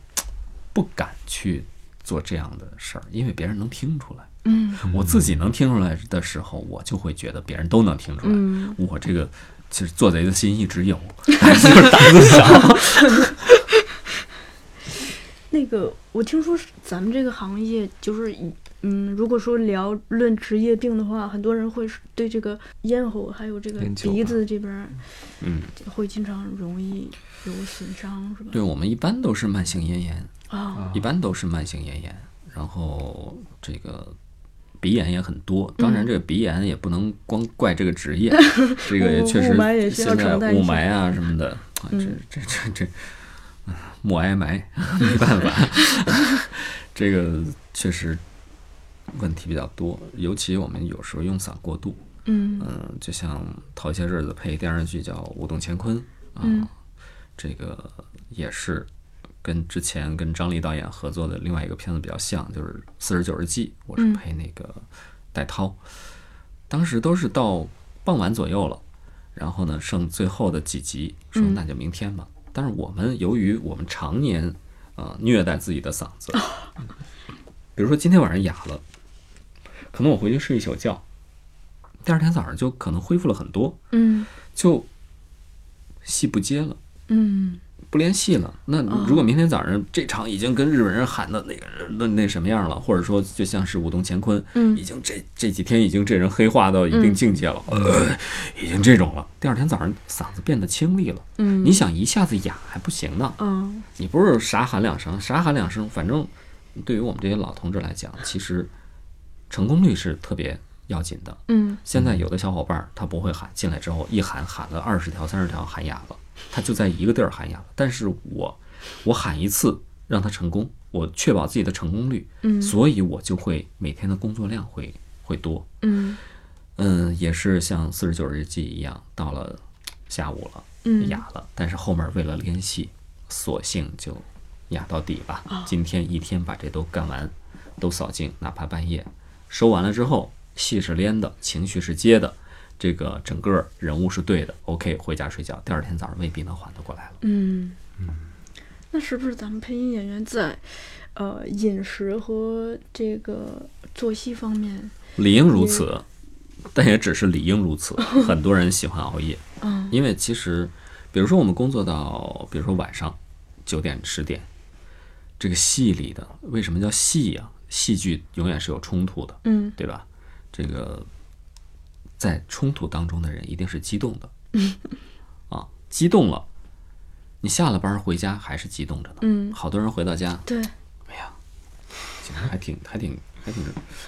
不敢去做这样的事儿，因为别人能听出来。嗯我自己能听出来的时候，我就会觉得别人都能听出来。嗯我这个其实做贼的心一直有，但是就是胆子小。那 那个，我听说是咱们这个行业就是，嗯，如果说聊论职业病的话，很多人会对这个咽喉还有这个鼻子这边嗯，会经常容易有损伤，是吧？对我们一般都是慢性咽炎，啊，一般都是慢性咽炎，然后这个鼻炎也很多。当然，这个鼻炎也不能光怪这个职业，这个也确实现在雾霾啊什么的，啊，这这这这，嗯默哀霾 没办法，这个确实问题比较多，尤其我们有时候用嗓过度，嗯。嗯，就像头些日子配电视剧叫《舞动乾坤》啊，嗯。这个也是跟之前跟张丽导演合作的另外一个片子比较像，就是《四十九日记》，我是嗯。配那个戴涛，当时都是到傍晚左右了，然后呢剩最后的几集，说嗯。那就明天吧。但是我们由于我们常年呃虐待自己的嗓子，比如说今天晚上哑了，可能我回去睡一宿觉，第二天早上就可能恢复了很多，嗯。就戏不接了。嗯不联系了。那如果明天早上这场已经跟日本人喊的那个那那什么样了，或者说就像是舞动乾坤，嗯。已经这这几天已经这人黑化到一定境界了，呃，已经这种了。第二天早上嗓子变得清丽了，嗯，你想一下子哑还不行呢，嗯。你不是傻喊两声，傻喊两声，反正对于我们这些老同志来讲，其实成功率是特别要紧的。嗯。现在有的小伙伴儿他不会喊，进来之后一喊喊了二十条、三十条喊哑了，他就在一个地儿喊哑了。但是我我喊一次让他成功，我确保自己的成功率，嗯所以我就会每天的工作量会会多。嗯嗯，也是像四十九日记一样，到了下午了，嗯哑了，但是后面为了联系，索性就哑到底吧。今天一天把这都干完，都扫净，哪怕半夜收完了之后，戏是连的，情绪是接的，这个整个人物是对的，OK，回家睡觉，第二天早上未必能缓得过来了。嗯，那是不是咱们配音演员在呃饮食和这个作息方面，理应如此，但也只是理应如此。很多人喜欢熬夜，嗯因为其实，比如说我们工作到，比如说晚上九点十点，这个戏里的为什么叫戏呀、戏剧永远是有冲突的，嗯对吧？这个在冲突当中的人一定是激动的，啊，激动了，你下了班回家还是激动着呢。嗯好多人回到家，对，哎呀，其实还挺还挺还挺，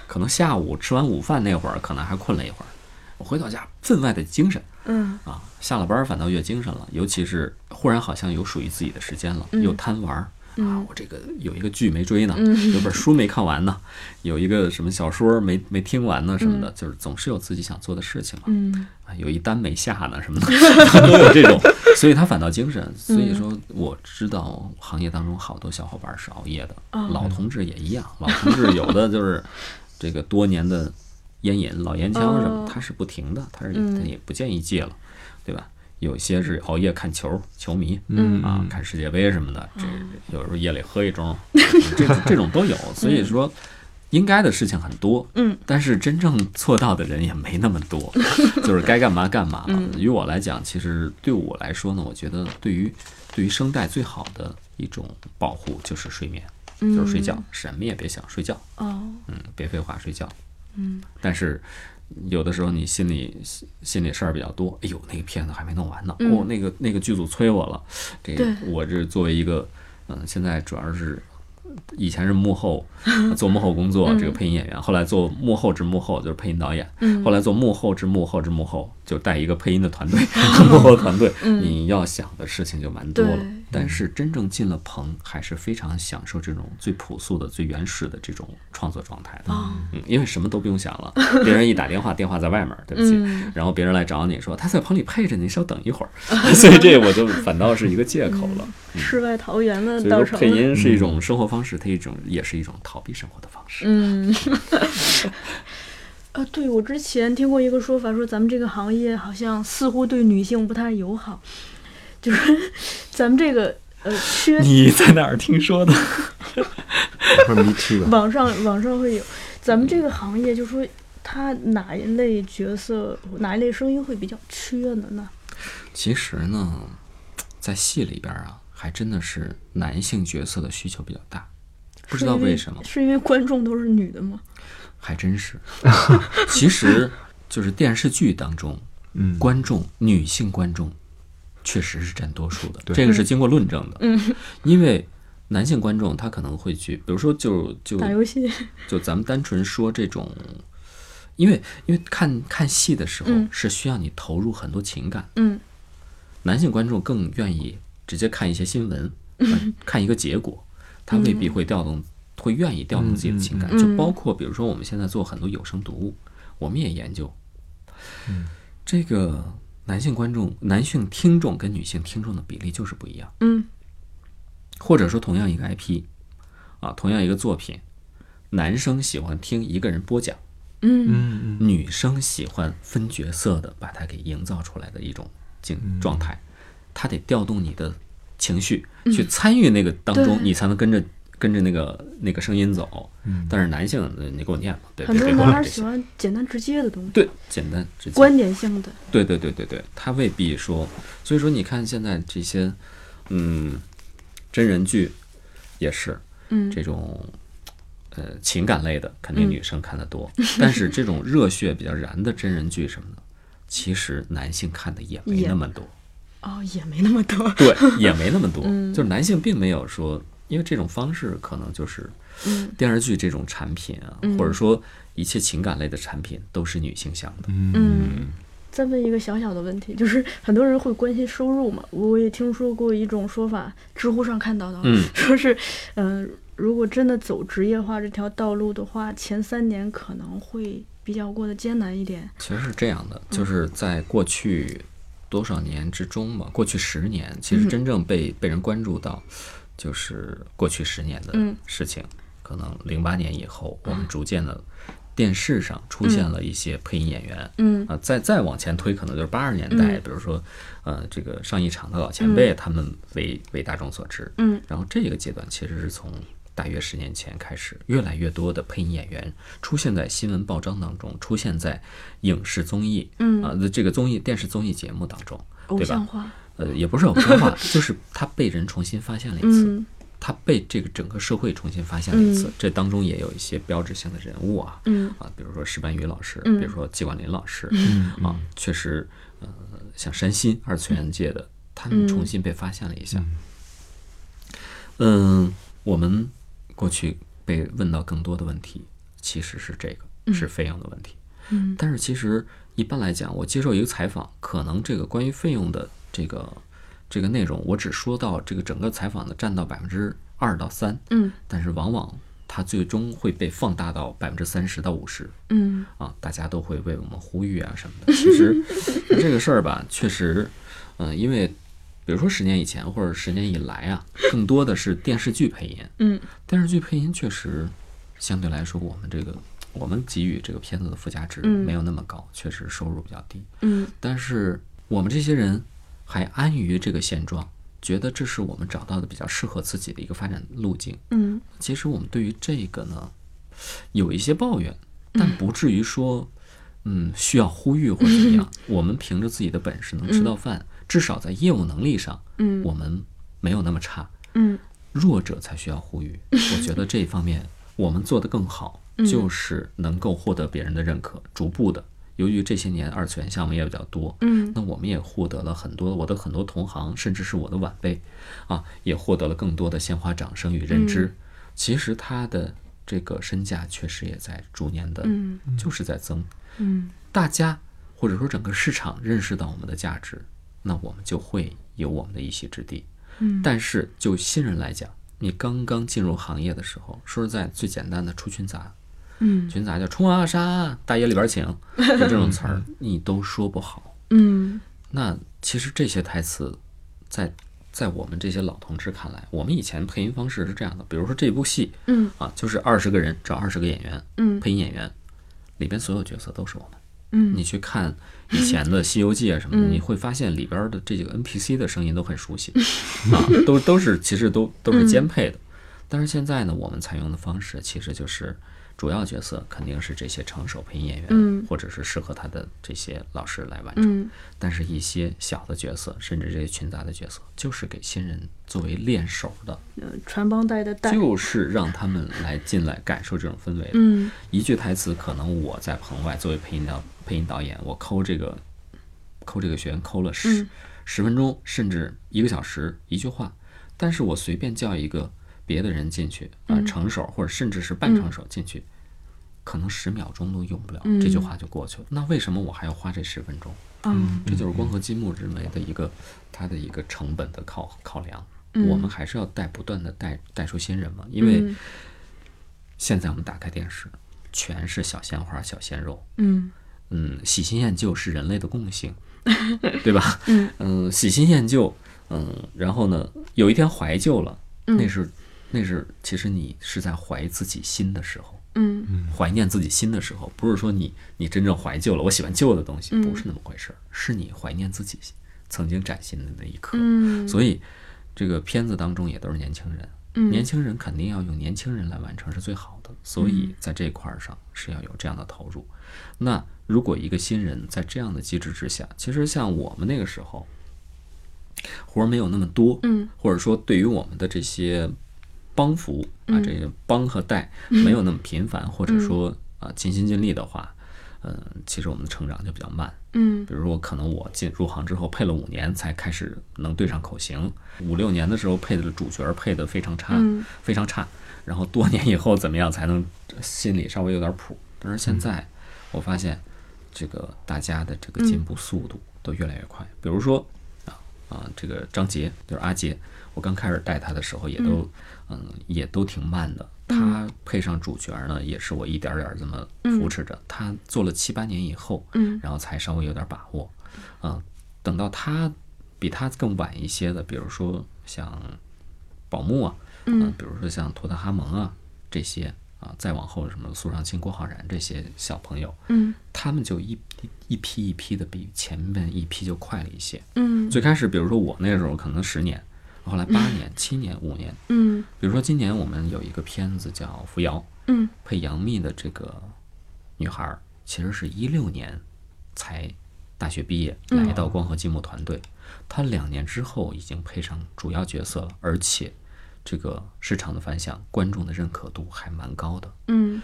可能下午吃完午饭那会儿，可能还困了一会儿。我回到家分外的精神嗯啊，下了班反倒越精神了，尤其是忽然好像有属于自己的时间了，又贪玩儿。啊，我这个有一个剧没追呢，有本书没看完呢，有一个什么小说没没听完呢，什么的，就是总是有自己想做的事情嘛。嗯啊，有一单没下呢，什么的，都有这种，所以他反倒精神。所以说，我知道行业当中好多小伙伴是熬夜的，老同志也一样。老同志有的就是这个多年的烟瘾、老烟枪什么哦，他是不停的，他是嗯他也不建议戒了，对吧？有些是熬夜看球，球迷，嗯。啊，看世界杯什么的，这有时候夜里喝一盅，这这种都有。所以说，应该的事情很多，嗯，但是真正做到的人也没那么多，就是该干嘛干嘛了。于我来讲，其实对我来说呢，我觉得对于对于声带最好的一种保护就是睡眠，就是睡觉，什么也别想，睡觉，哦。嗯，别废话，睡觉。嗯。但是有的时候你心里心心里事儿比较多，哎呦，那个片子还没弄完呢，嗯。哦，那个那个剧组催我了，这个我这作为一个，嗯、现在主要是。以前是幕后 做幕后工作，这个配音演员，后来做幕后之幕后就是配音导演，嗯。后来做幕后之幕后之幕后，就带一个配音的团队，幕后团队，你要想的事情就蛮多了。但是真正进了棚，还是非常享受这种最朴素的、最原始的这种创作状态的。嗯，因为什么都不用想了，别人一打电话，电话在外面，对不起，嗯然后别人来找你说他在棚里配着你，稍等一会儿，所以这我就反倒是一个借口了。世外桃源的所以说，到成。配音是一种生活方式，它一种也是一种逃避生活的方式。嗯，呃，对我之前听过一个说法，说咱们这个行业好像似乎对女性不太友好，就是 咱们这个呃缺你在哪儿听说的？网上网上会有，咱们这个行业就说它哪一类角色哪一类声音会比较缺的呢？其实呢，在戏里边啊，还真的是男性角色的需求比较大，不知道为什么，是因为观众都是女的吗？还真是。其实就是电视剧当中，嗯。观众女性观众确实是占多数的，这个是经过论证的。嗯，因为男性观众他可能会去，比如说就就打游戏，就咱们单纯说这种，因为因为看看戏的时候嗯。是需要你投入很多情感，嗯。男性观众更愿意直接看一些新闻，嗯 看一个结果，他未必会调动，会愿意调动自己的情感。就包括比如说我们现在做很多有声读物，我们也研究，这个男性观众、男性听众跟女性听众的比例就是不一样。嗯。或者说同样一个 IP，啊，同样一个作品，男生喜欢听一个人播讲，嗯。嗯嗯。女生喜欢分角色的把它给营造出来的一种境状态，它得调动你的情绪去参与那个当中，对。你才能跟着跟着那个那个声音走。但是男性，呃你给我念吧，对，很多男孩喜。欢简单直接的东西，对，简单直接。观点性的。对对对对对，他未必说，所以说你看现在这些，嗯，真人剧也是，嗯这种呃情感类的，肯定嗯女生看得多，但是这种热血比较燃的真人剧什么的，其实男性看的也没那么多，哦，也没那么多。对，也没那么多，嗯就是男性并没有说，因为这种方式可能就是嗯。电视剧这种产品啊，嗯。或者说一切情感类的产品都是女性向的，嗯，再问一个小小的问题，就是很多人会关心收入嘛？我也听说过一种说法，知乎上看到的，嗯。说是，嗯、如果真的走职业化这条道路的话，前三年可能会比较过得艰难一点。其实是这样的，就是在过去多少年之中嘛，过去十年，其实真正被、被人关注到，就是过去十年的嗯事情。可能零八年以后，我们逐渐的电视上出现了一些配音演员，嗯啊，再再往前推，可能就是八十年代，嗯比如说，呃，这个上一场的老前辈，他们为为大众所知。嗯然后这个阶段其实是从大约十年前开始，越来越多的配音演员出现在新闻报章当中，出现在影视综艺，嗯啊，这个综艺电视综艺节目当中，偶对吧？呃，也不是偶像化，就是他被人重新发现了一次，嗯他被这个整个社会重新发现了一次。嗯这当中也有一些标志性的人物啊，嗯啊，比如说石斑鱼老师，嗯比如说季管林老师，嗯啊，确实，呃，像山新二次元界的，他们重新被发现了一下。嗯，我们过去被问到更多的问题，其实是这个，是费用的问题。嗯但是其实一般来讲，我接受一个采访，可能这个关于费用的这个这个内容，我只说到这个整个采访的占到百分之二到三，嗯但是往往它最终会被放大到百分之三十到五十。嗯啊，大家都会为我们呼吁啊什么的。其实 这个事儿吧，确实，嗯、因为比如说十年以前或者十年以来啊，更多的是电视剧配音。嗯电视剧配音确实相对来说，我们这个我们给予这个片子的附加值嗯没有那么高，确实收入比较低。嗯但是我们这些人还安于这个现状，觉得这是我们找到的比较适合自己的一个发展路径。嗯其实我们对于这个呢，有一些抱怨，但不至于说，嗯，需要呼吁或者怎么样。我们凭着自己的本事能吃到饭，至少在业务能力上，嗯我们没有那么差。嗯弱者才需要呼吁。我觉得这一方面我们做得更好，就是能够获得别人的认可，逐步的。由于这些年二次元项目也比较多，嗯那我们也获得了很多我的很多同行，甚至是我的晚辈，啊，也获得了更多的鲜花掌声与认知。其实他的这个身价确实也在逐年的，嗯就是在增。嗯大家或者说整个市场认识到我们的价值，那我们就会有我们的一席之地。嗯但是就新人来讲，你刚刚进入行业的时候，说实在，最简单的出群杂，嗯。群杂叫冲啊杀，大爷里边请，就这种词儿，你都说不好。嗯。那其实这些台词，在在我们这些老同志看来，我们以前配音方式是这样的，比如说这部戏嗯。啊，就是二十个人找二十个演员，嗯。配音演员里边所有角色都是我们。嗯。你去看以前的《西游记》啊什么的，嗯。你会发现里边的这几个 NPC 的声音都很熟悉啊，都都是其实都都是兼配的。但是现在呢，我们采用的方式其实就是主要角色肯定是这些成熟配音演员，嗯。或者是适合他的这些老师来完成。嗯。但是，一些小的角色，甚至这些群杂的角色，就是给新人作为练手的，呃，传帮带的带，就是让他们来进来感受这种氛围。的。嗯。一句台词，可能我在棚外作为配音导配音导演，我抠这个抠这个学员抠了十、嗯。十分钟，甚至一个小时一句话，但是我随便叫一个别的人进去啊、嗯成手或者甚至是半成手进去，可能十秒钟都用不了，嗯这句话就过去了。那为什么我还要花这十分钟？嗯这就是光合积木认为的一个它的一个成本的考考量。嗯我们还是要带不断的带带出新人嘛，因为嗯现在我们打开电视，全是小鲜花、小鲜肉。嗯嗯，喜新厌旧是人类的共性，对吧？嗯喜新厌旧，嗯，然后呢，有一天怀旧了，嗯那是那是其实你是在怀自己心的时候，嗯。怀念自己心的时候，不是说你你真正怀旧了，我喜欢旧的东西，嗯不是那么回事儿，是你怀念自己曾经崭新的那一刻。嗯，所以这个片子当中也都是年轻人，嗯。年轻人肯定要用年轻人来完成是最好的，所以在这一块儿上是要有这样的投入。那如果一个新人在这样的机制之下，其实像我们那个时候活儿没有那么多，嗯。或者说对于我们的这些帮扶啊，嗯这个帮和带没有那么频繁，或者说啊尽心尽力的话，嗯、其实我们的成长就比较慢。嗯比如说，可能我进入行之后配了五年才开始能对上口型，五六年的时候配的主角配的非常差，嗯非常差。然后多年以后怎么样才能心里稍微有点谱？但是现在我发现，这个大家的这个进步速度都越来越快。比如说啊啊，这个张杰就是阿杰，我刚开始带他的时候也都嗯也都挺慢的。他配上主角呢，也是我一点儿点儿这么扶持着。他做了七八年以后，嗯然后才稍微有点把握。嗯，等到他比他更晚一些的，比如说像宝木啊，嗯比如说像托特哈蒙啊这些啊，再往后什么苏尚卿、郭浩然这些小朋友，嗯他们就一一批一批的比前面一批就快了一些。嗯最开始，比如说我那时候可能十年，后来八年、七年、五年。嗯。比如说今年我们有一个片子叫《扶摇》，嗯。配杨幂的这个女孩儿，其实是一六年才大学毕业嗯来到光合积木团队，她两年之后已经配上主要角色了，而且这个市场的反响、观众的认可度还蛮高的。嗯。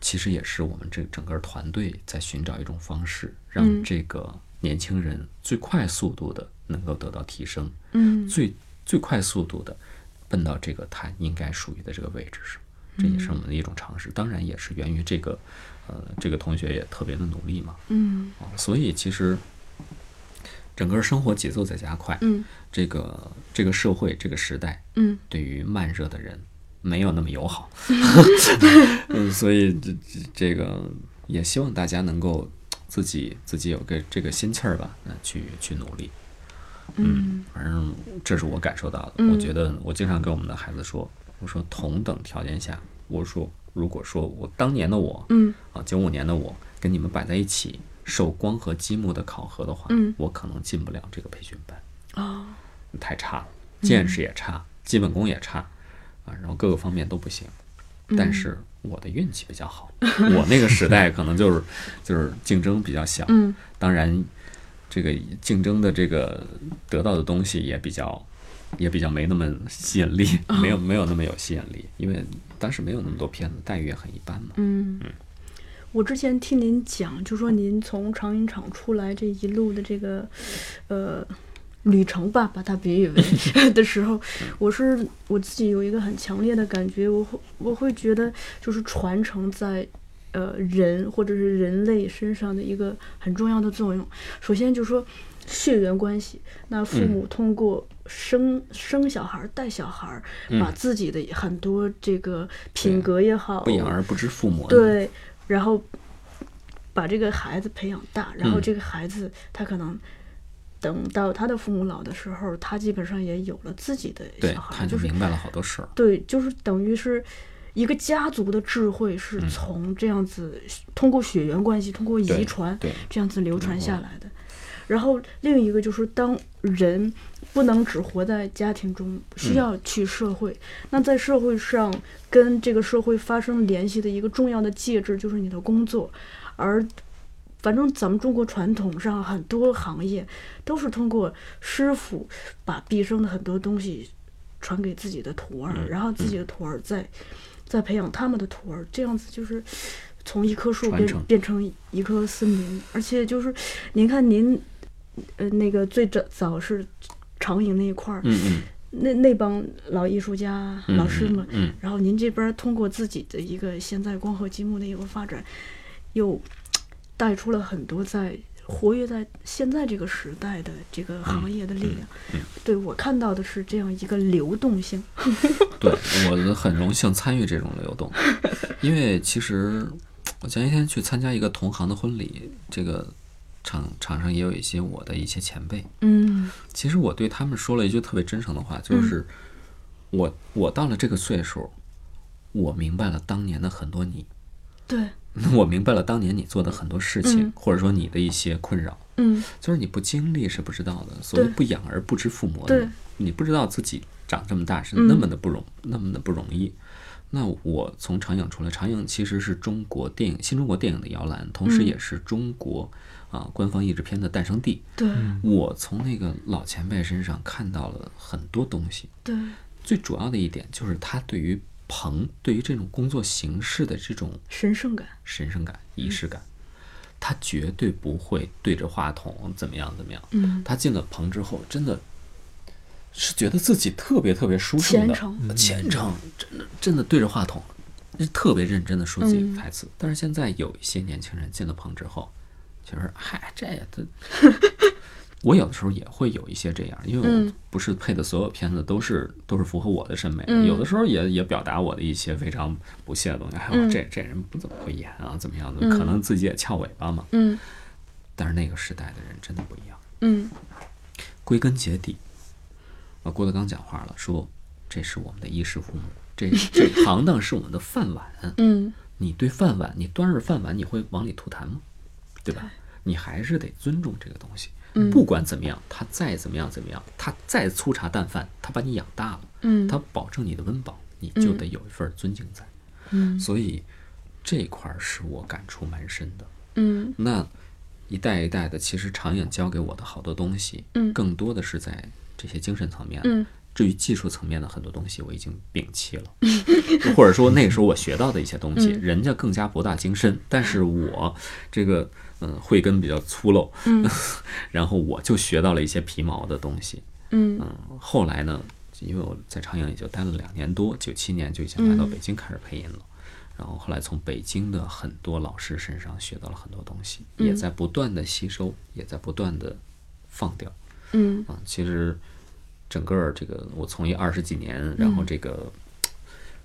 其实也是我们这整个团队在寻找一种方式，让嗯。这个年轻人最快速度的能够得到提升，嗯。最最快速度的奔到这个他应该属于的这个位置上，这也是我们的一种尝试。当然，也是源于这个，呃，这个同学也特别的努力嘛，嗯啊，所以其实整个生活节奏在加快，嗯这个这个社会这个时代嗯对于慢热的人没有那么友好 嗯，所以这这这个也希望大家能够自己自己有个这个心气儿吧，那去去努力。嗯。反正这是我感受到的。嗯。我觉得我经常跟我们的孩子说，我说同等条件下，我说如果说我当年的我，嗯。啊九五年的我跟你们摆在一起受光合积木的考核的话，嗯。我可能进不了这个培训班，哦。太差了，见识也差，基本功也差，啊，然后各个方面都不行。但是我的运气比较好，我那个时代可能就是就是竞争比较小，嗯。当然，这个竞争的这个得到的东西也比较，也比较没那么吸引力，没有没有那么有吸引力，因为当时没有那么多片子，待遇也很一般嘛。嗯。我之前听您讲，就说您从长影厂出来这一路的这个，呃，旅程吧，把它比喻为 的时候，我是我自己有一个很强烈的感觉，我会我会觉得就是传承在呃人或者是人类身上的一个很重要的作用。首先就是说血缘关系，那父母通过生、生小孩儿、带小孩儿，把自己的很多这个品格也好，不养儿不知父母。对，然后把这个孩子培养大，然后嗯这个孩子他可能等到他的父母老的时候，他基本上也有了自己的小，孩，他就就是明白了好多事儿。对，就是等于是一个家族的智慧是嗯。从这样子通过血缘关系、通过遗传这样子流传下来的。然后另一个就是当人不能只活在家庭中，需要去社会。那在社会上跟这个社会发生联系的一个重要的介质就是你的工作，而反正咱们中国传统上很多行业都是通过师傅把毕生的很多东西传给自己的徒儿，然后自己的徒儿再再培养他们的徒儿，这样子就是从一棵树变成变成一棵森林，而且就是您看您呃那个最早早是长影那一块儿，嗯嗯。那那帮老艺术家、嗯老师们，嗯。然后您这边通过自己的一个现在光合积木的一个发展，又带出了很多在活跃在现在这个时代的这个行业的力量。嗯对我看到的是这样一个流动性。对，我很荣幸参与这种流动，因为其实我前几天去参加一个同行的婚礼，这个场场上也有一些我的一些前辈，嗯其实我对他们说了一句特别真诚的话，就是我我到了这个岁数，我明白了当年的很多你，对，我明白了当年你做的很多事情，嗯或者说你的一些困扰，嗯就是你不经历是不知道的。所谓不养而不知父母对恩，你不知道自己长这么大是嗯那么的不容，那么的不容易。那我从长影出来，长影其实是中国电影新中国电影的摇篮，同时嗯也是中国啊官方译制片的诞生地。对我从那个老前辈身上看到了很多东西，对最主要的一点就是他对于棚，对于这种工作形式的这种神圣感。神圣感、仪式感，他绝对不会对着话筒怎么样怎么样。嗯他进了棚之后，真的是觉得自己特别特别舒适的，虔诚虔诚，真的真的对着话筒，是特别认真的说自己嗯的台词。但是现在有一些年轻人进了棚之后，就是嗨，这也这。我有的时候也会有一些这样，因为我嗯不是配的所有片子都是都是符合我的审美的，嗯有的时候也也表达我的一些非常不屑的东西。哎呦，嗯这这人不怎么会演啊，怎么样的？嗯可能自己也翘尾巴嘛。嗯但是那个时代的人真的不一样。嗯归根结底，啊，郭德纲讲话了，说这是我们的衣食父母，这 这行当是我们的饭碗。嗯你对饭碗，你端着饭碗，你会往里吐痰吗？对吧？你还是得尊重这个东西。嗯不管怎么样，他再怎么样怎么样，他再粗茶淡饭，他把你养大了，嗯他保证你的温饱，你就得有一份尊敬在。嗯所以这块儿是我感触蛮深的。嗯那一代一代的，其实长远教给我的好多东西，嗯更多的是在这些精神层面。嗯至于技术层面的很多东西，我已经摒弃了，或者说那个时候我学到的一些东西，嗯人家更加博大精深，但是我这个嗯慧根比较粗陋，嗯 然后我就学到了一些皮毛的东西。嗯嗯，后来呢，因为我在长影也就待了两年多，九七年就已经来到嗯北京开始配音了。然后后来从北京的很多老师身上学到了很多东西，也嗯在不断的吸收，也在不断的放掉。嗯啊，其实整个这个我从业二十几年，然后这个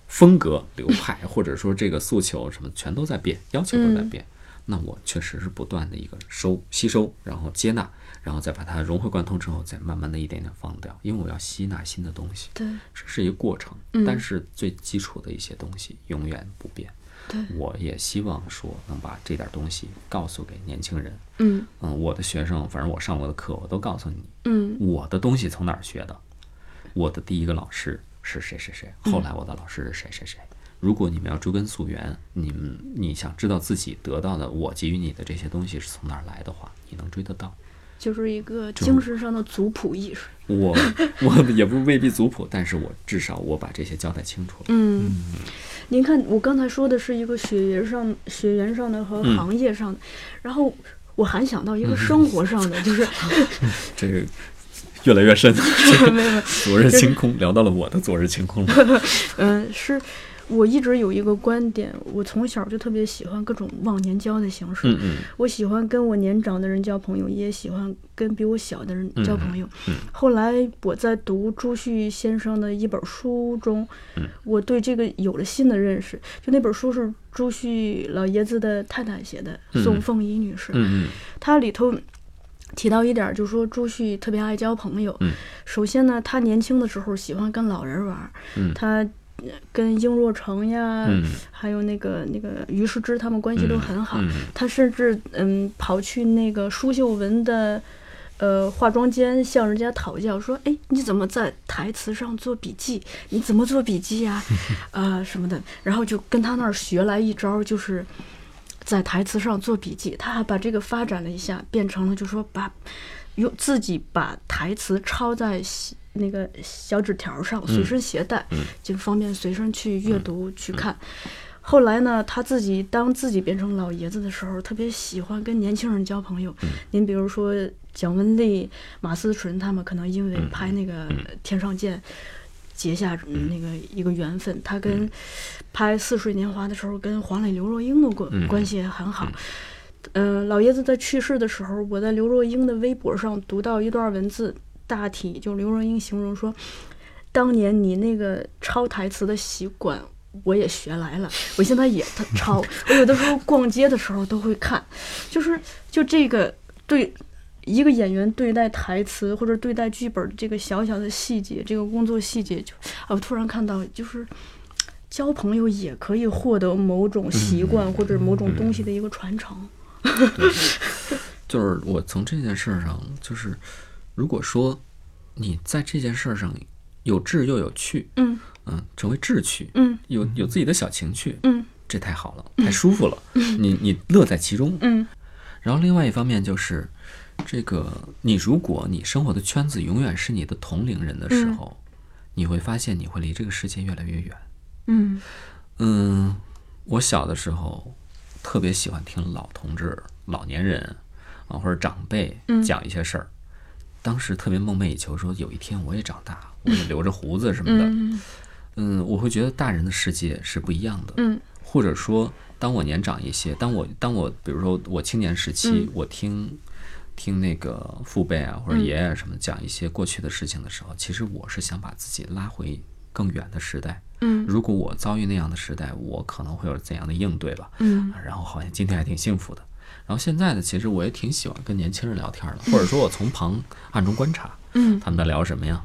风格、流派或者说这个诉求什么全都在变，要求都在变。那我确实是不断的一个收、吸收，然后接纳，然后再把它融会贯通之后，再慢慢的一点点放掉，因为我要吸纳新的东西，对这是一个过程。嗯但是最基础的一些东西永远不变。对我也希望说能把这点东西告诉给年轻人。嗯嗯，我的学生，反正我上过的课，我都告诉你，嗯我的东西从哪儿学的？我的第一个老师是谁谁谁，后来我的老师是谁谁谁。如果你们要追根溯源，你们你想知道自己得到的我给予你的这些东西是从哪儿来的话，你能追得到。就是一个精神上的族谱意识。我我也不未必族谱，但是我至少我把这些交代清楚了。嗯，您看，我刚才说的是一个血缘上、血缘上的和嗯行业上的，然后我还想到一个生活上的，就是 这个越来越深，没有，昨日晴空聊到了我的昨日晴空了。嗯，是我一直有一个观点，我从小就特别喜欢各种忘年交的形式。嗯嗯我喜欢跟我年长的人交朋友，也喜欢跟比我小的人交朋友。嗯后来我在读朱旭先生的一本书中，嗯我对这个有了新的认识。就那本书是朱旭老爷子的太太写的，嗯宋凤仪女士。嗯嗯它里头提到一点，就是说朱旭特别爱交朋友。嗯首先呢，他年轻的时候喜欢跟老人玩，嗯他呃跟英若诚呀，嗯还有那个那个于世之他们关系都很好。嗯他甚至嗯跑去那个舒秀文的呃化妆间向人家讨教，说：“哎，你怎么在台词上做笔记？你怎么做笔记呀？啊、什么的。”然后就跟他那儿学来一招，就是在台词上做笔记。他还把这个发展了一下，变成了就说把用自己把台词抄在小那个小纸条上，随身携带，就方便随身去阅读、去看。后来呢，他自己当自己变成老爷子的时候，特别喜欢跟年轻人交朋友。您比如说蒋雯丽、马思纯他们，可能因为拍那个《天上见》结下嗯那个一个缘分。他跟拍《似水年华》的时候，跟黄磊、刘若英的关关系也很好。呃，老爷子在去世的时候，我在刘若英的微博上读到一段文字，大体就刘若英形容说，当年你那个抄台词的习惯。我也学来了，我现在也他抄。我有的时候逛街的时候都会看，就是就这个对一个演员对待台词或者对待剧本这个小小的细节，这个工作细节，就啊，我突然看到，就是交朋友也可以获得某种习惯或者某种东西的一个传承。就是我从这件事儿上，就是如果说你在这件事儿上有志又有趣，嗯。嗯，成为志趣，嗯。有有自己的小情趣，嗯。这太好了，太舒服了，你你乐在其中。嗯。然后另外一方面就是，这个你如果你生活的圈子永远是你的同龄人的时候，你会发现你会离这个世界越来越远。嗯。嗯，我小的时候特别喜欢听老同志、老年人啊或者长辈讲一些事儿，当时特别梦寐以求，说有一天我也长大，我也留着胡子什么的。嗯嗯，我会觉得大人的世界是不一样的。嗯或者说，当我年长一些，当我当我比如说我青年时期，嗯我听听那个父辈啊或者爷爷什么讲一些过去的事情的时候，其实我是想把自己拉回更远的时代。嗯如果我遭遇那样的时代，我可能会有怎样的应对吧？嗯然后好像今天还挺幸福的。然后现在呢，其实我也挺喜欢跟年轻人聊天的，或者说我从旁暗中观察，嗯他们在聊什么呀？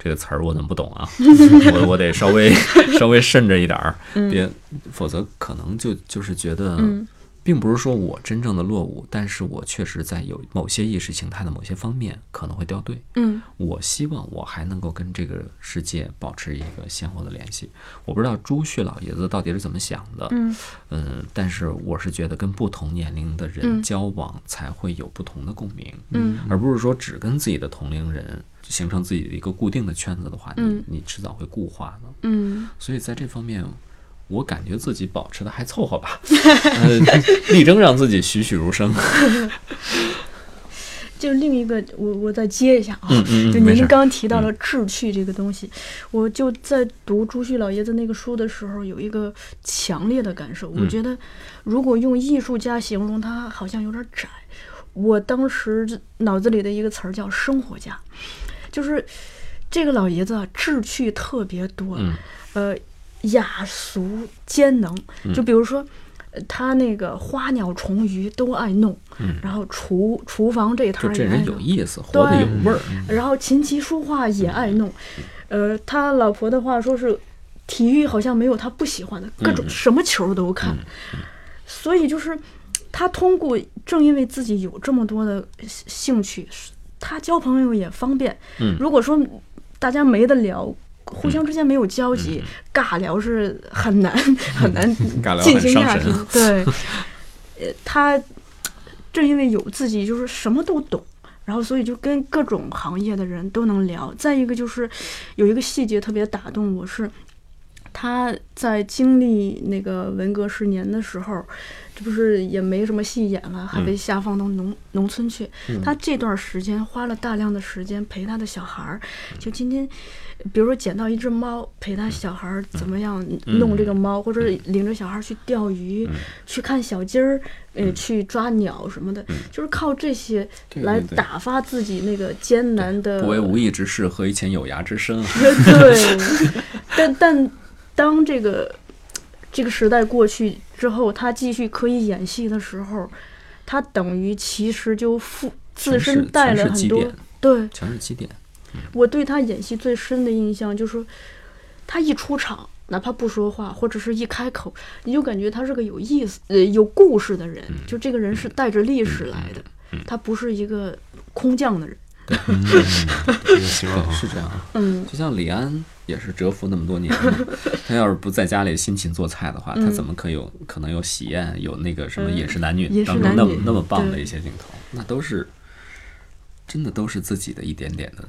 这个词儿我怎么不懂啊？我我得稍微 稍微慎着一点儿，别，否则可能就就是觉得，嗯并不是说我真正的落伍，但是我确实在有某些意识形态的某些方面可能会掉队。嗯我希望我还能够跟这个世界保持一个鲜活的联系。我不知道朱旭老爷子到底是怎么想的，嗯嗯，但是我是觉得跟不同年龄的人嗯交往才会有不同的共鸣，嗯而不是说只跟自己的同龄人形成自己的一个固定的圈子的话，嗯你你迟早会固化的。嗯所以在这方面，我感觉自己保持的还凑合吧，呃，力争让自己栩栩如生。就另一个，我我再接一下啊，嗯嗯嗯就您刚提到了志趣这个东西，我就在读朱旭老爷子那个书的时候，有一个强烈的感受，我嗯觉得如果用艺术家形容他，好像有点窄。我当时脑子里的一个词儿叫生活家，就是这个老爷子啊，志趣特别多，嗯。呃，雅俗兼能。就比如说，呃他那个花鸟虫鱼都爱弄，然后厨厨房这一摊就这人有意思，活得有味儿。然后琴棋书画也爱弄，呃，他老婆的话说是，体育好像没有他不喜欢的，各种什么球都看，所以就是他通过，正因为自己有这么多的兴趣，他交朋友也方便。嗯。如果说大家没得聊。互相之间没有交集，尬聊是很难 很难 进行下去。对，呃，他正因为有自己就是什么都懂，然后所以就跟各种行业的人都能聊。再一个就是有一个细节特别打动我是。他在经历那个文革十年的时候，这不是也没什么戏演了，还被下放到农、农村去。他这段时间花了大量的时间陪他的小孩儿，就今天，比如说捡到一只猫，陪他小孩儿怎么样弄这个猫，或者领着小孩儿去钓鱼，去看小鸡儿，呃，去抓鸟什么的，就是靠这些来打发自己那个艰难的。不为无义之事，何以遣有涯之身啊？对，但但当这个这个时代过去之后，他继续可以演戏的时候，他等于其实就负自身带了很多。对全是基点。我对他演戏最深的印象就是，他一出场。哪怕不说话，或者是一开口，你就感觉他是个有意思、呃有故事的人。就这个人是带着历史来的，他不是一个空降的人。这个形容，是这样。嗯就像李安也是蛰伏那么多年，他要是不在家里辛勤做菜的话，他怎么可有可能有喜宴，有那个什么嗯饮食男女饮食当中那么那么棒的一些镜头？那都是真的都是自己的一点点的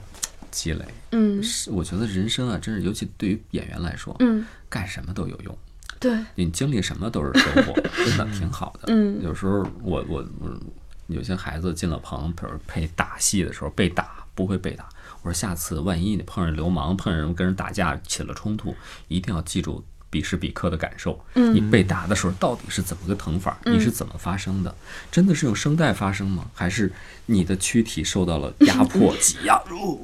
积累。嗯是，我觉得人生啊，真是尤其对于演员来说，嗯，干什么都有用。对，你经历什么都是收获，真的挺好的。嗯有时候我我我有些孩子进了棚，比如配打戏的时候被打不会被打，我说下次万一你碰上流氓，碰上人跟人打架起了冲突，一定要记住彼时彼刻的感受。嗯你被打的时候到底是怎么个疼法？你是怎么发生的？真的是用声带发生吗？还是你的躯体受到了压迫、挤压，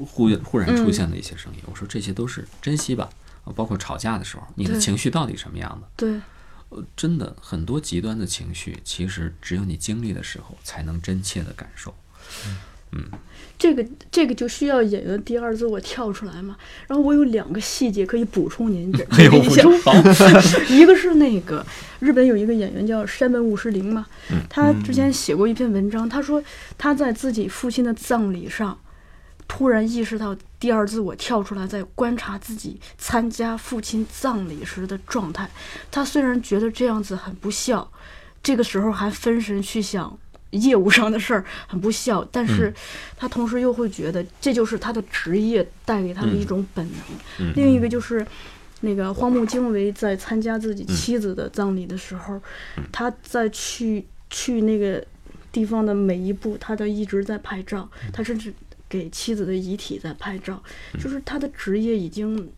忽忽然出现的一些声音？我说这些都是珍惜吧。啊包括吵架的时候，你的情绪到底什么样的？对，呃，真的很多极端的情绪，其实只有你经历的时候，才能真切的感受。这个这个就需要演员第二自我跳出来嘛。然后我有两个细节可以补充您 这，哎呦，给你想补充好，一个是那个日本有一个演员叫山本五十铃嘛，他之前写过一篇文章，他说他在自己父亲的葬礼上，突然意识到第二自我跳出来，在观察自己参加父亲葬礼时的状态。他虽然觉得这样子很不孝，这个时候还分神去想。业务上的事儿很不孝，但是他同时又会觉得这就是他的职业带给他的一种本能。嗯。另一个就是那个荒木经惟在参加自己妻子的葬礼的时候，他在去去那个地方的每一步，他都一直在拍照，他甚至给妻子的遗体在拍照，就是他的职业已经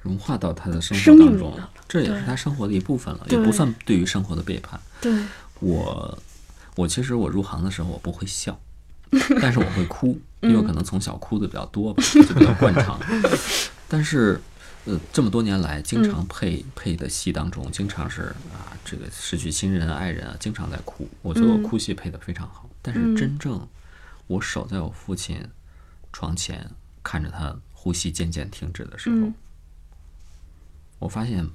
融化到他的生活当中了，这也是他生活的一部分了，也不算对于生活的背叛。对。我，我其实我入行的时候我不会笑，但是我会哭，因为可能从小哭的比较多吧，就比较惯常。但是，呃，这么多年来，经常配、配的戏当中，经常是啊，这个失去亲人、爱人啊，经常在哭。我觉得我哭戏配的非常好，但是真正我守在我父亲床前，看着他呼吸渐渐停止的时候，嗯我发现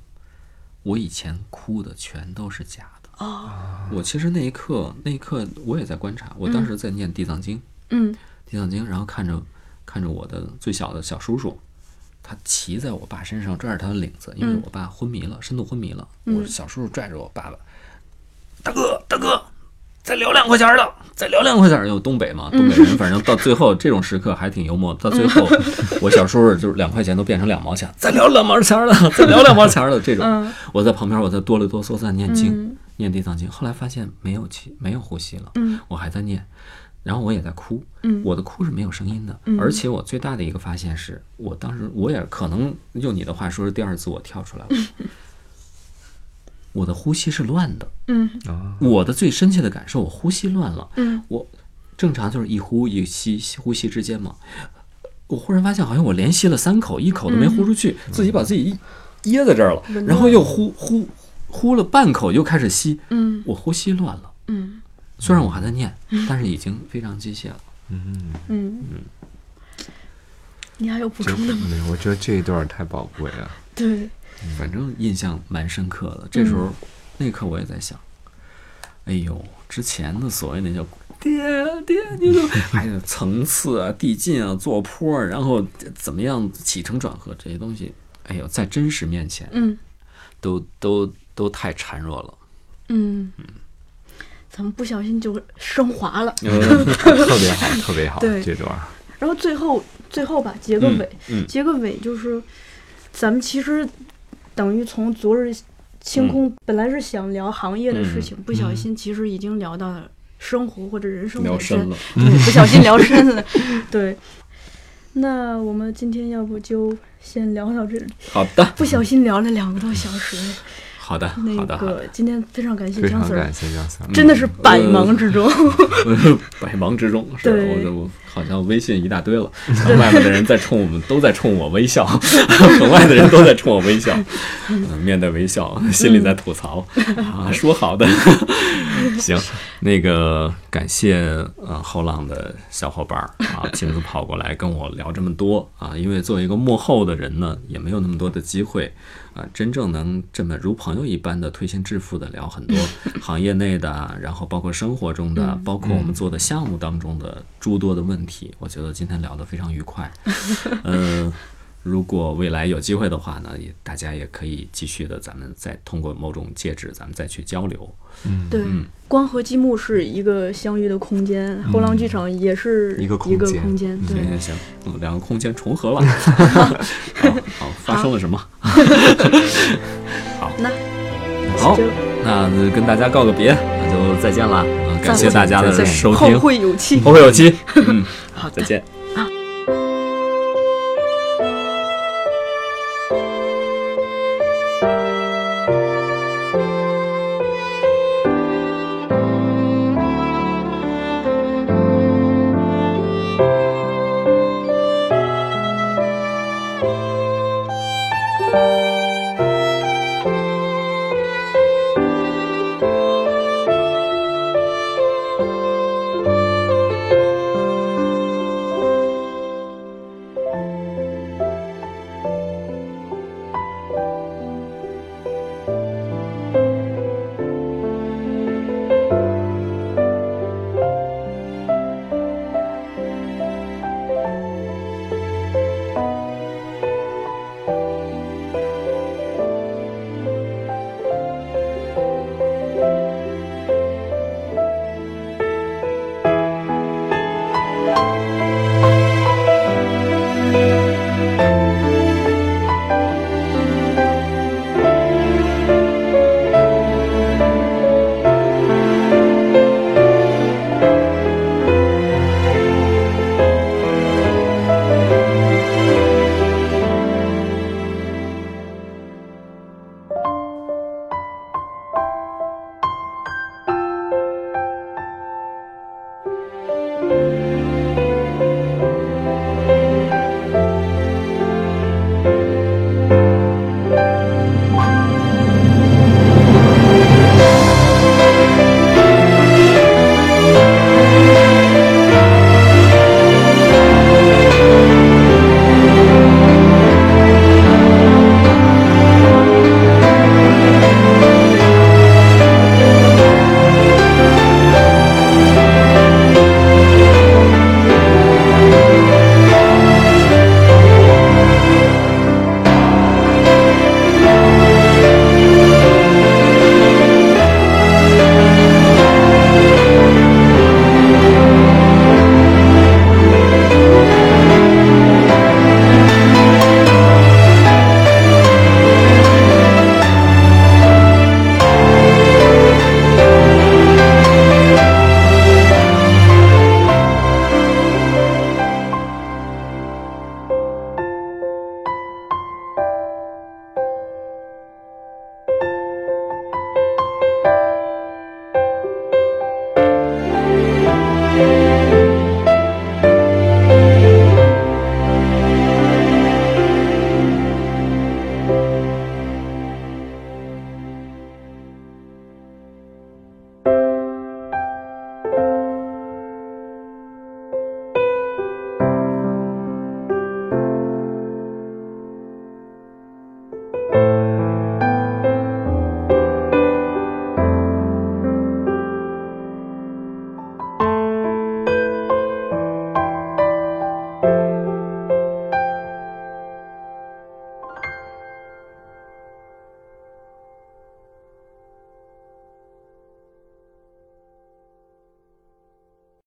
我以前哭的全都是假的。哦我其实那一刻，那一刻我也在观察。我当时在念《地藏经》，嗯地藏经》，然后看着看着我的最小的小叔叔，他骑在我爸身上，拽着他的领子，因为我爸昏迷了，深度昏迷了。我小叔叔拽着我爸爸，大哥大哥，再聊两块钱的，再聊两块钱儿。有东北嘛，东北人反正到最后这种时刻还挺幽默。到最后，我小叔叔就是两块钱都变成两毛钱，再聊两毛钱儿的，再聊两毛钱儿的这种。嗯我在旁边，我在哆里哆嗦在念经，嗯念地藏经。后来发现没有气，没有呼吸了，嗯。我还在念，然后我也在哭，嗯。我的哭是没有声音的，嗯。而且我最大的一个发现是，我当时我也可能用你的话说是第二次我跳出来了，我的呼吸是乱的，嗯。啊，我的最深切的感受，我呼吸乱了，嗯。我正常就是一呼一吸，呼吸之间嘛，我忽然发现好像我连吸了三口，一口都没呼出去，自己把自己噎在这儿了，然后又呼呼呼了半口，又开始吸，嗯我呼吸乱了。嗯虽然我还在念，但是已经非常机械了。嗯，嗯，你还有补充的吗？没有，我觉得这一段太宝贵了。对，反正印象蛮深刻的。这时候，那一刻我也在想，哎呦，之前的所谓那叫爹爹，你怎么 还有层次啊、递进啊、坐坡啊，然后怎么样起承转合这些东西，哎呦，在真实面前嗯都都都太孱弱了。嗯，咱们不小心就升华了。特别好，特别好，对这段。然后最后最后吧，结个尾，嗯嗯结个尾就是，咱们其实等于从昨日清空，本来是想聊行业的事情，不小心其实已经聊到了生活或者人生本身，聊深了，对，不小心聊深了，对。那我们今天要不就先聊到这里，好的，不小心聊了两个多小时。好的，那个，今天非常感谢姜 Sir，感谢姜 Sir，真的是百忙之中。百忙之中，是对。我我好像微信一大堆了，外面的人在冲我们，都在冲我微笑，门外的人都在冲我微笑，嗯面带微笑，心里在吐槽。啊，说好的。行，那个感谢呃后浪的小伙伴儿啊，亲自跑过来跟我聊这么多啊，因为作为一个幕后的人呢，也没有那么多的机会啊，真正能这么如朋友一般的推心置腹的聊很多行业内的，然后包括生活中的，包括我们做的项目当中的诸多的问题，我觉得今天聊得非常愉快，嗯。如果未来有机会的话呢，也大家也可以继续的，咱们再通过某种介质，咱们再去交流。嗯对，光和积木是一个相遇的空间，后浪剧场也是一个一个空间空间。对，行行行，嗯，两个空间重合了。好，好，发生了什么？好，那好就，那跟大家告个别，那就再见了。啊，感谢大家的收听，后会有期。后会有期。嗯，好，再见。